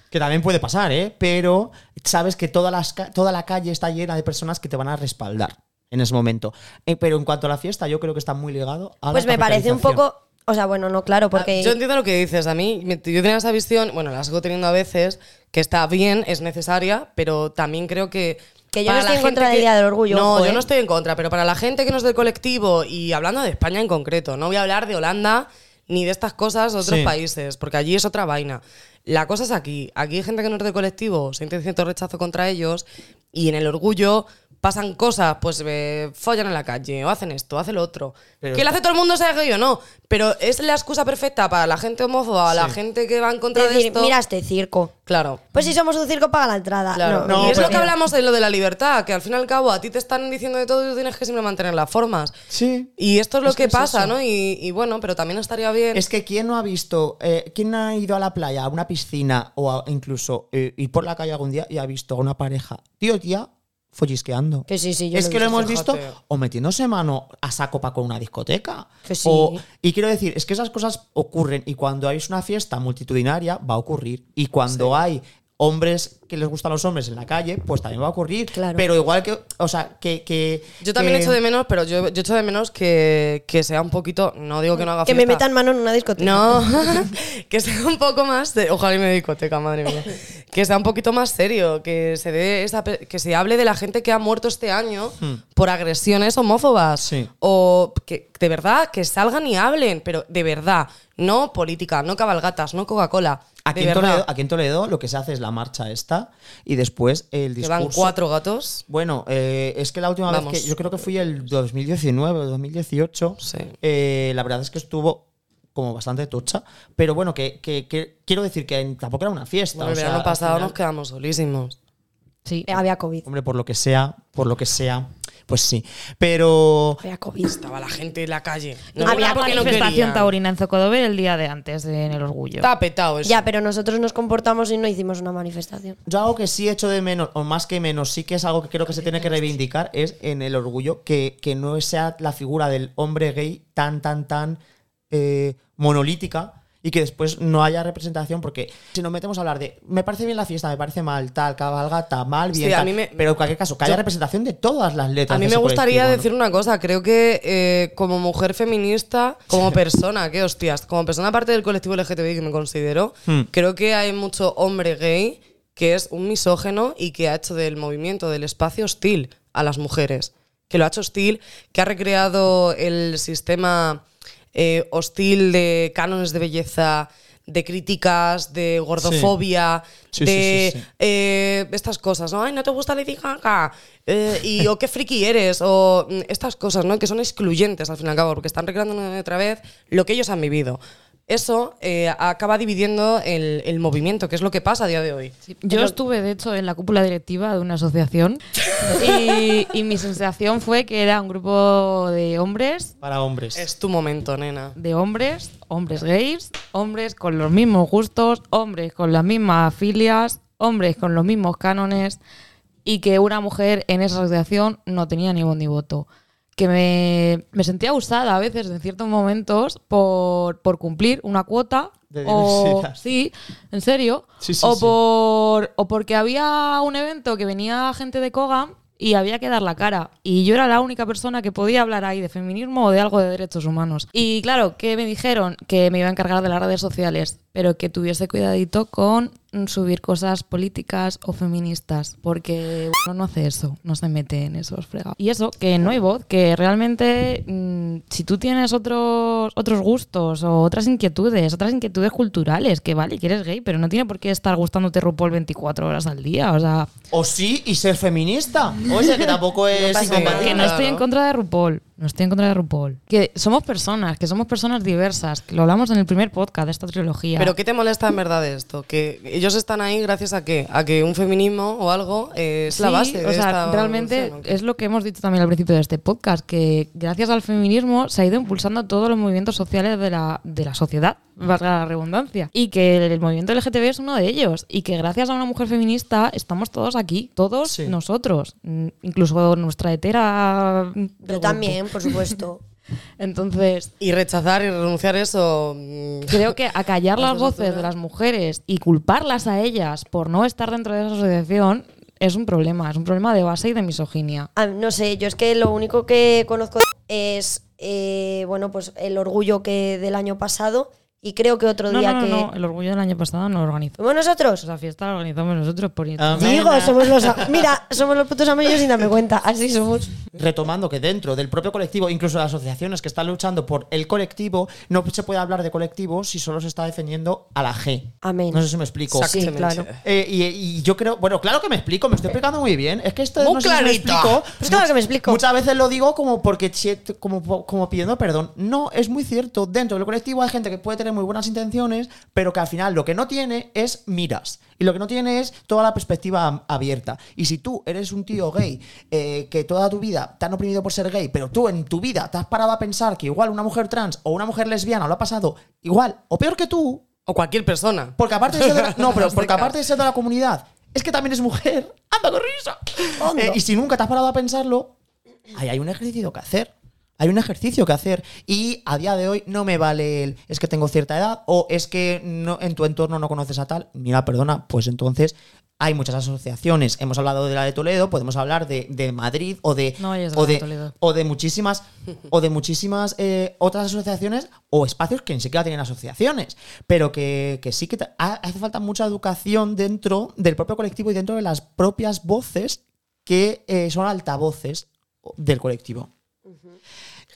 Que también puede pasar, ¿eh? Pero sabes que toda, las ca- toda la calle está llena de personas que te van a respaldar en ese momento. Eh, pero en cuanto a la fiesta, yo creo que está muy ligado a la Pues me parece un poco, o sea, bueno, no claro, porque Ah, Yo entiendo lo que dices. A mí, yo tenía esa visión, bueno, la sigo teniendo a veces, que está bien, es necesaria, pero también creo que. Que yo para no estoy en contra del Día del Orgullo, No, ojo, yo ¿eh? no estoy en contra, pero para la gente que no es del colectivo, y hablando de España en concreto, no voy a hablar de Holanda ni de estas cosas de otros Sí. países, porque allí es otra vaina. La cosa es aquí. Aquí hay gente que no es del colectivo, siente cierto rechazo contra ellos, y en el orgullo pasan cosas, pues eh, follan en la calle, o hacen esto, hacen lo otro. Pero- que lo hace todo el mundo, sea gay o no. Pero es la excusa perfecta para la gente homófoba, la gente que va en contra de decir, esto. mira este circo. Claro. Pues si somos un circo, paga la entrada. Claro. No, No, y es pero- lo que hablamos de lo de la libertad, que al fin y al cabo a ti te están diciendo de todo y tú tienes que siempre mantener las formas. Sí. Y esto es lo Es que que, es pasa, eso. ¿no? Y, y bueno, pero también estaría bien. Es que quién no ha visto, eh, quién ha ido a la playa, a una piscina o a- incluso eh, ir por la calle algún día y ha visto a una pareja, tío, tía, follisqueando. Que sí, sí, yo es lo que lo hemos visto o metiéndose mano a saco para con una discoteca. Que sí. O- y quiero decir, es que esas cosas ocurren y cuando hay una fiesta multitudinaria va a ocurrir. Y cuando hay hombres que les gustan los hombres en la calle, pues también va a ocurrir. Claro. Pero igual que, o sea, que... que Yo también que- echo de menos, pero yo, yo echo de menos que, que sea un poquito. No digo que no haga Que me metan mano en una discoteca. No, (laughs) que sea un poco más. de- ojalá y me discoteca, madre mía. Que sea un poquito más serio, que se dé esa que se hable de la gente que ha muerto este año por agresiones homófobas. Sí. O que de verdad, que salgan y hablen, pero de verdad, no política, no cabalgatas, no Coca-Cola. Aquí en. Toledo, aquí en Toledo lo que se hace es la marcha esta y después el que discurso... van cuatro gatos. Bueno, eh, es que la última Vamos. vez que yo creo que fui el 2019 o 2018, Sí. eh, la verdad es que estuvo como bastante tocha, pero bueno, que, que- que quiero decir que en- tampoco era una fiesta. Bueno, el o sea, verano pasado final- nos quedamos solísimos. Sí. Había COVID. Hombre, por lo que sea, por lo que sea, pues sí. Pero Había COVID. Estaba la gente en la calle. No había no manifestación taurina en Zocodover el día de antes, en el orgullo. Está petado eso. Ya, pero nosotros nos comportamos y no hicimos una manifestación. yo algo que sí echo de menos, o más que menos, sí que es algo que creo que se tiene que reivindicar, es en el orgullo que, que no sea la figura del hombre gay tan, tan, tan eh, monolítica y que después no haya representación, porque si nos metemos a hablar de me parece bien la fiesta, me parece mal, tal, cabalgata, mal, bien, Sí, a tal", mí me- pero en cualquier caso, que haya representación de todas las letras. A mí me gustaría decir una cosa. Creo que eh, como mujer feminista, como (laughs) persona, qué hostias, como persona parte del colectivo LGTBI que me considero, Hmm. creo que hay mucho hombre gay que es un misógeno y que ha hecho del movimiento, del espacio hostil a las mujeres. Que lo ha hecho hostil, que ha recreado el sistema eh, hostil de cánones de belleza, de críticas, de gordofobia, Sí, sí, de sí, eh, estas cosas, ¿no? Ay, no te gusta Lady Gaga. eh, y, o qué friki eres. O mm, estas cosas, ¿no? Que son excluyentes al fin y al cabo, porque están recreando otra vez lo que ellos han vivido. Eso eh, acaba dividiendo el, el movimiento, que es lo que pasa a día de hoy. Yo estuve, de hecho, en la cúpula directiva de una asociación (laughs) y, y mi sensación fue que era un grupo de hombres, Para hombres. Es tu momento, nena. de hombres, hombres gays, hombres con los mismos gustos, hombres con las mismas filias, hombres con los mismos cánones y que una mujer en esa asociación no tenía ni voz ni voto. Que me, me sentía usada a veces en ciertos momentos por, por cumplir una cuota. De o, sí, en serio. Sí, sí, o, sí. Por, o porque había un evento que venía gente de Kogan y había que dar la cara. Y yo era la única persona que podía hablar ahí de feminismo o de algo de derechos humanos. Y claro, que me dijeron que me iba a encargar de las redes sociales, pero que tuviese cuidadito con subir cosas políticas o feministas, porque uno no hace eso, no se mete en esos fregados. Y eso, que no hay voz, que realmente mm, si tú tienes otros, otros gustos o otras inquietudes, otras inquietudes culturales, que vale, que eres gay, pero no tiene por qué estar gustándote RuPaul 24 horas al día, o sea, O sí, y ser feminista. Oye, que tampoco (laughs) es incompatible. que no estoy en contra de RuPaul. No estoy en contra de RuPaul. Que somos personas, que somos personas diversas, que lo hablamos en el primer podcast de esta trilogía. Pero ¿qué te molesta en verdad de esto? Que ellos están ahí gracias a qué? A que un feminismo o algo eh, es la Sí, base de o sea, esta realmente es lo que hemos dicho también al principio de este podcast, que gracias al feminismo se ha ido impulsando todos los movimientos sociales de la, de la sociedad, valga la redundancia, y que el movimiento LGTB es uno de ellos, y que gracias a una mujer feminista estamos todos aquí, todos Sí. nosotros, incluso nuestra hetera. Yo también, por supuesto. (laughs) Entonces, Y rechazar y renunciar a eso. mm, Creo que acallar (laughs) las voces de las mujeres y culparlas a ellas por no estar dentro de esa asociación es un problema, es un problema de base y de misoginia. Ah, no sé, yo es que lo único que conozco es, eh, bueno, pues el orgullo que del año pasado y creo que otro No, día no, no, que... no, el orgullo del año pasado no lo organizó. ¿Fuimos nosotros? Esa fiesta la organizamos nosotros por. Digo, somos los... a- (laughs) Mira, somos los putos amarillos sin darme cuenta, así somos. retomando que dentro del propio colectivo, incluso las asociaciones que están luchando por el colectivo, no se puede hablar de colectivo si solo se está defendiendo a la G. Amén. No sé si me explico. Sí, claro. Eh, y, y yo creo, bueno, claro que me explico, me estoy explicando muy bien. Es que esto Muy no sé si me clarito. explico. Pues claro que me explico. Muchas veces lo digo como porque como, como pidiendo perdón. No, es muy cierto. Dentro del colectivo hay gente que puede tener muy buenas intenciones, pero que al final lo que no tiene es miras. Y lo que no tiene es toda la perspectiva abierta. Y si tú eres un tío gay eh, que toda tu vida te han oprimido por ser gay, pero tú en tu vida te has parado a pensar que igual una mujer trans o una mujer lesbiana lo ha pasado igual o peor que tú, O cualquier persona. porque aparte de ser de la, no, (laughs) pero porque aparte de ser de la comunidad, es que también es mujer. ¡Anda con risa! Eh, y si nunca te has parado a pensarlo, ahí hay un ejercicio que hacer. Hay un ejercicio que hacer y a día de hoy no me vale el es que tengo cierta edad o es que no, en tu entorno no conoces a tal. Mira, perdona, pues entonces hay muchas asociaciones. Hemos hablado de la de Toledo, podemos hablar de, de Madrid o de, No a o la de de, Toledo. o de muchísimas o de muchísimas eh, otras asociaciones o espacios que ni siquiera tienen asociaciones, pero que, que sí que hace falta mucha educación dentro del propio colectivo y dentro de las propias voces que eh, son altavoces del colectivo.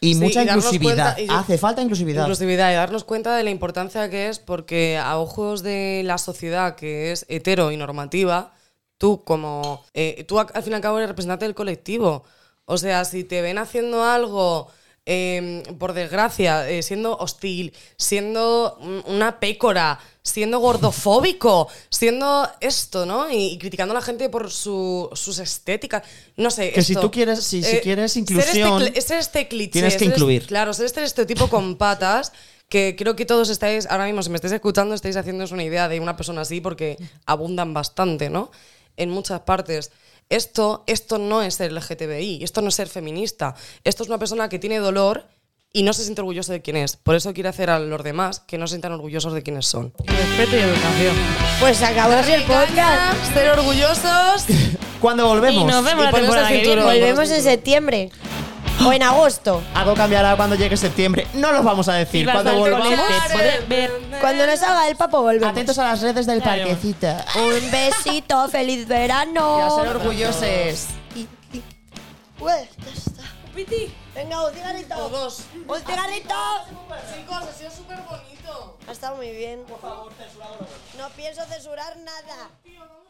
Y Sí, mucha y inclusividad. cuenta- y- hace falta inclusividad. Inclusividad y darnos cuenta de la importancia que es porque a ojos de la sociedad que es hetero y normativa, tú como... eh, tú al fin y al cabo eres representante del colectivo. O sea, si te ven haciendo algo, eh, por desgracia, eh, siendo hostil, siendo un- una pécora, siendo gordofóbico, siendo esto, ¿no? Y, y criticando a la gente por su- sus estéticas. No sé. Que si esto. Eh, tú quieres- si- si quieres ser este inclusión, ser este cliché. tienes que este- incluir. Claro, ser este estereotipo con patas que creo que todos estáis, ahora mismo, si me estáis escuchando, estáis haciéndoos una idea de una persona así porque abundan bastante, ¿no? En muchas partes. Esto, esto no es ser LGTBI, esto no es ser feminista. Esto es una persona que tiene dolor y no se siente orgulloso de quién es. Por eso quiere hacer a los demás que no se sientan orgullosos de quiénes son. Respeto y educación. Pues acabamos el podcast. Ser orgullosos. (laughs) Cuando volvemos. Y nos vemos la Y ponerse temporada que viene. Volvemos en septiembre. O en agosto. Algo cambiará cuando llegue septiembre. No los vamos a decir. Cuando volvamos. Cuando nos salga el papo, volvemos. Atentos a las redes del Claro. parquecito. Un besito, (laughs) feliz verano. Y a ser orgullosos. Ué, ya está. Venga, un cigarrito. O dos. Un cigarrito. Chicos, ha sido súper bonito. Ha estado muy bien. Por favor, No pienso censurar nada. Tío, vamos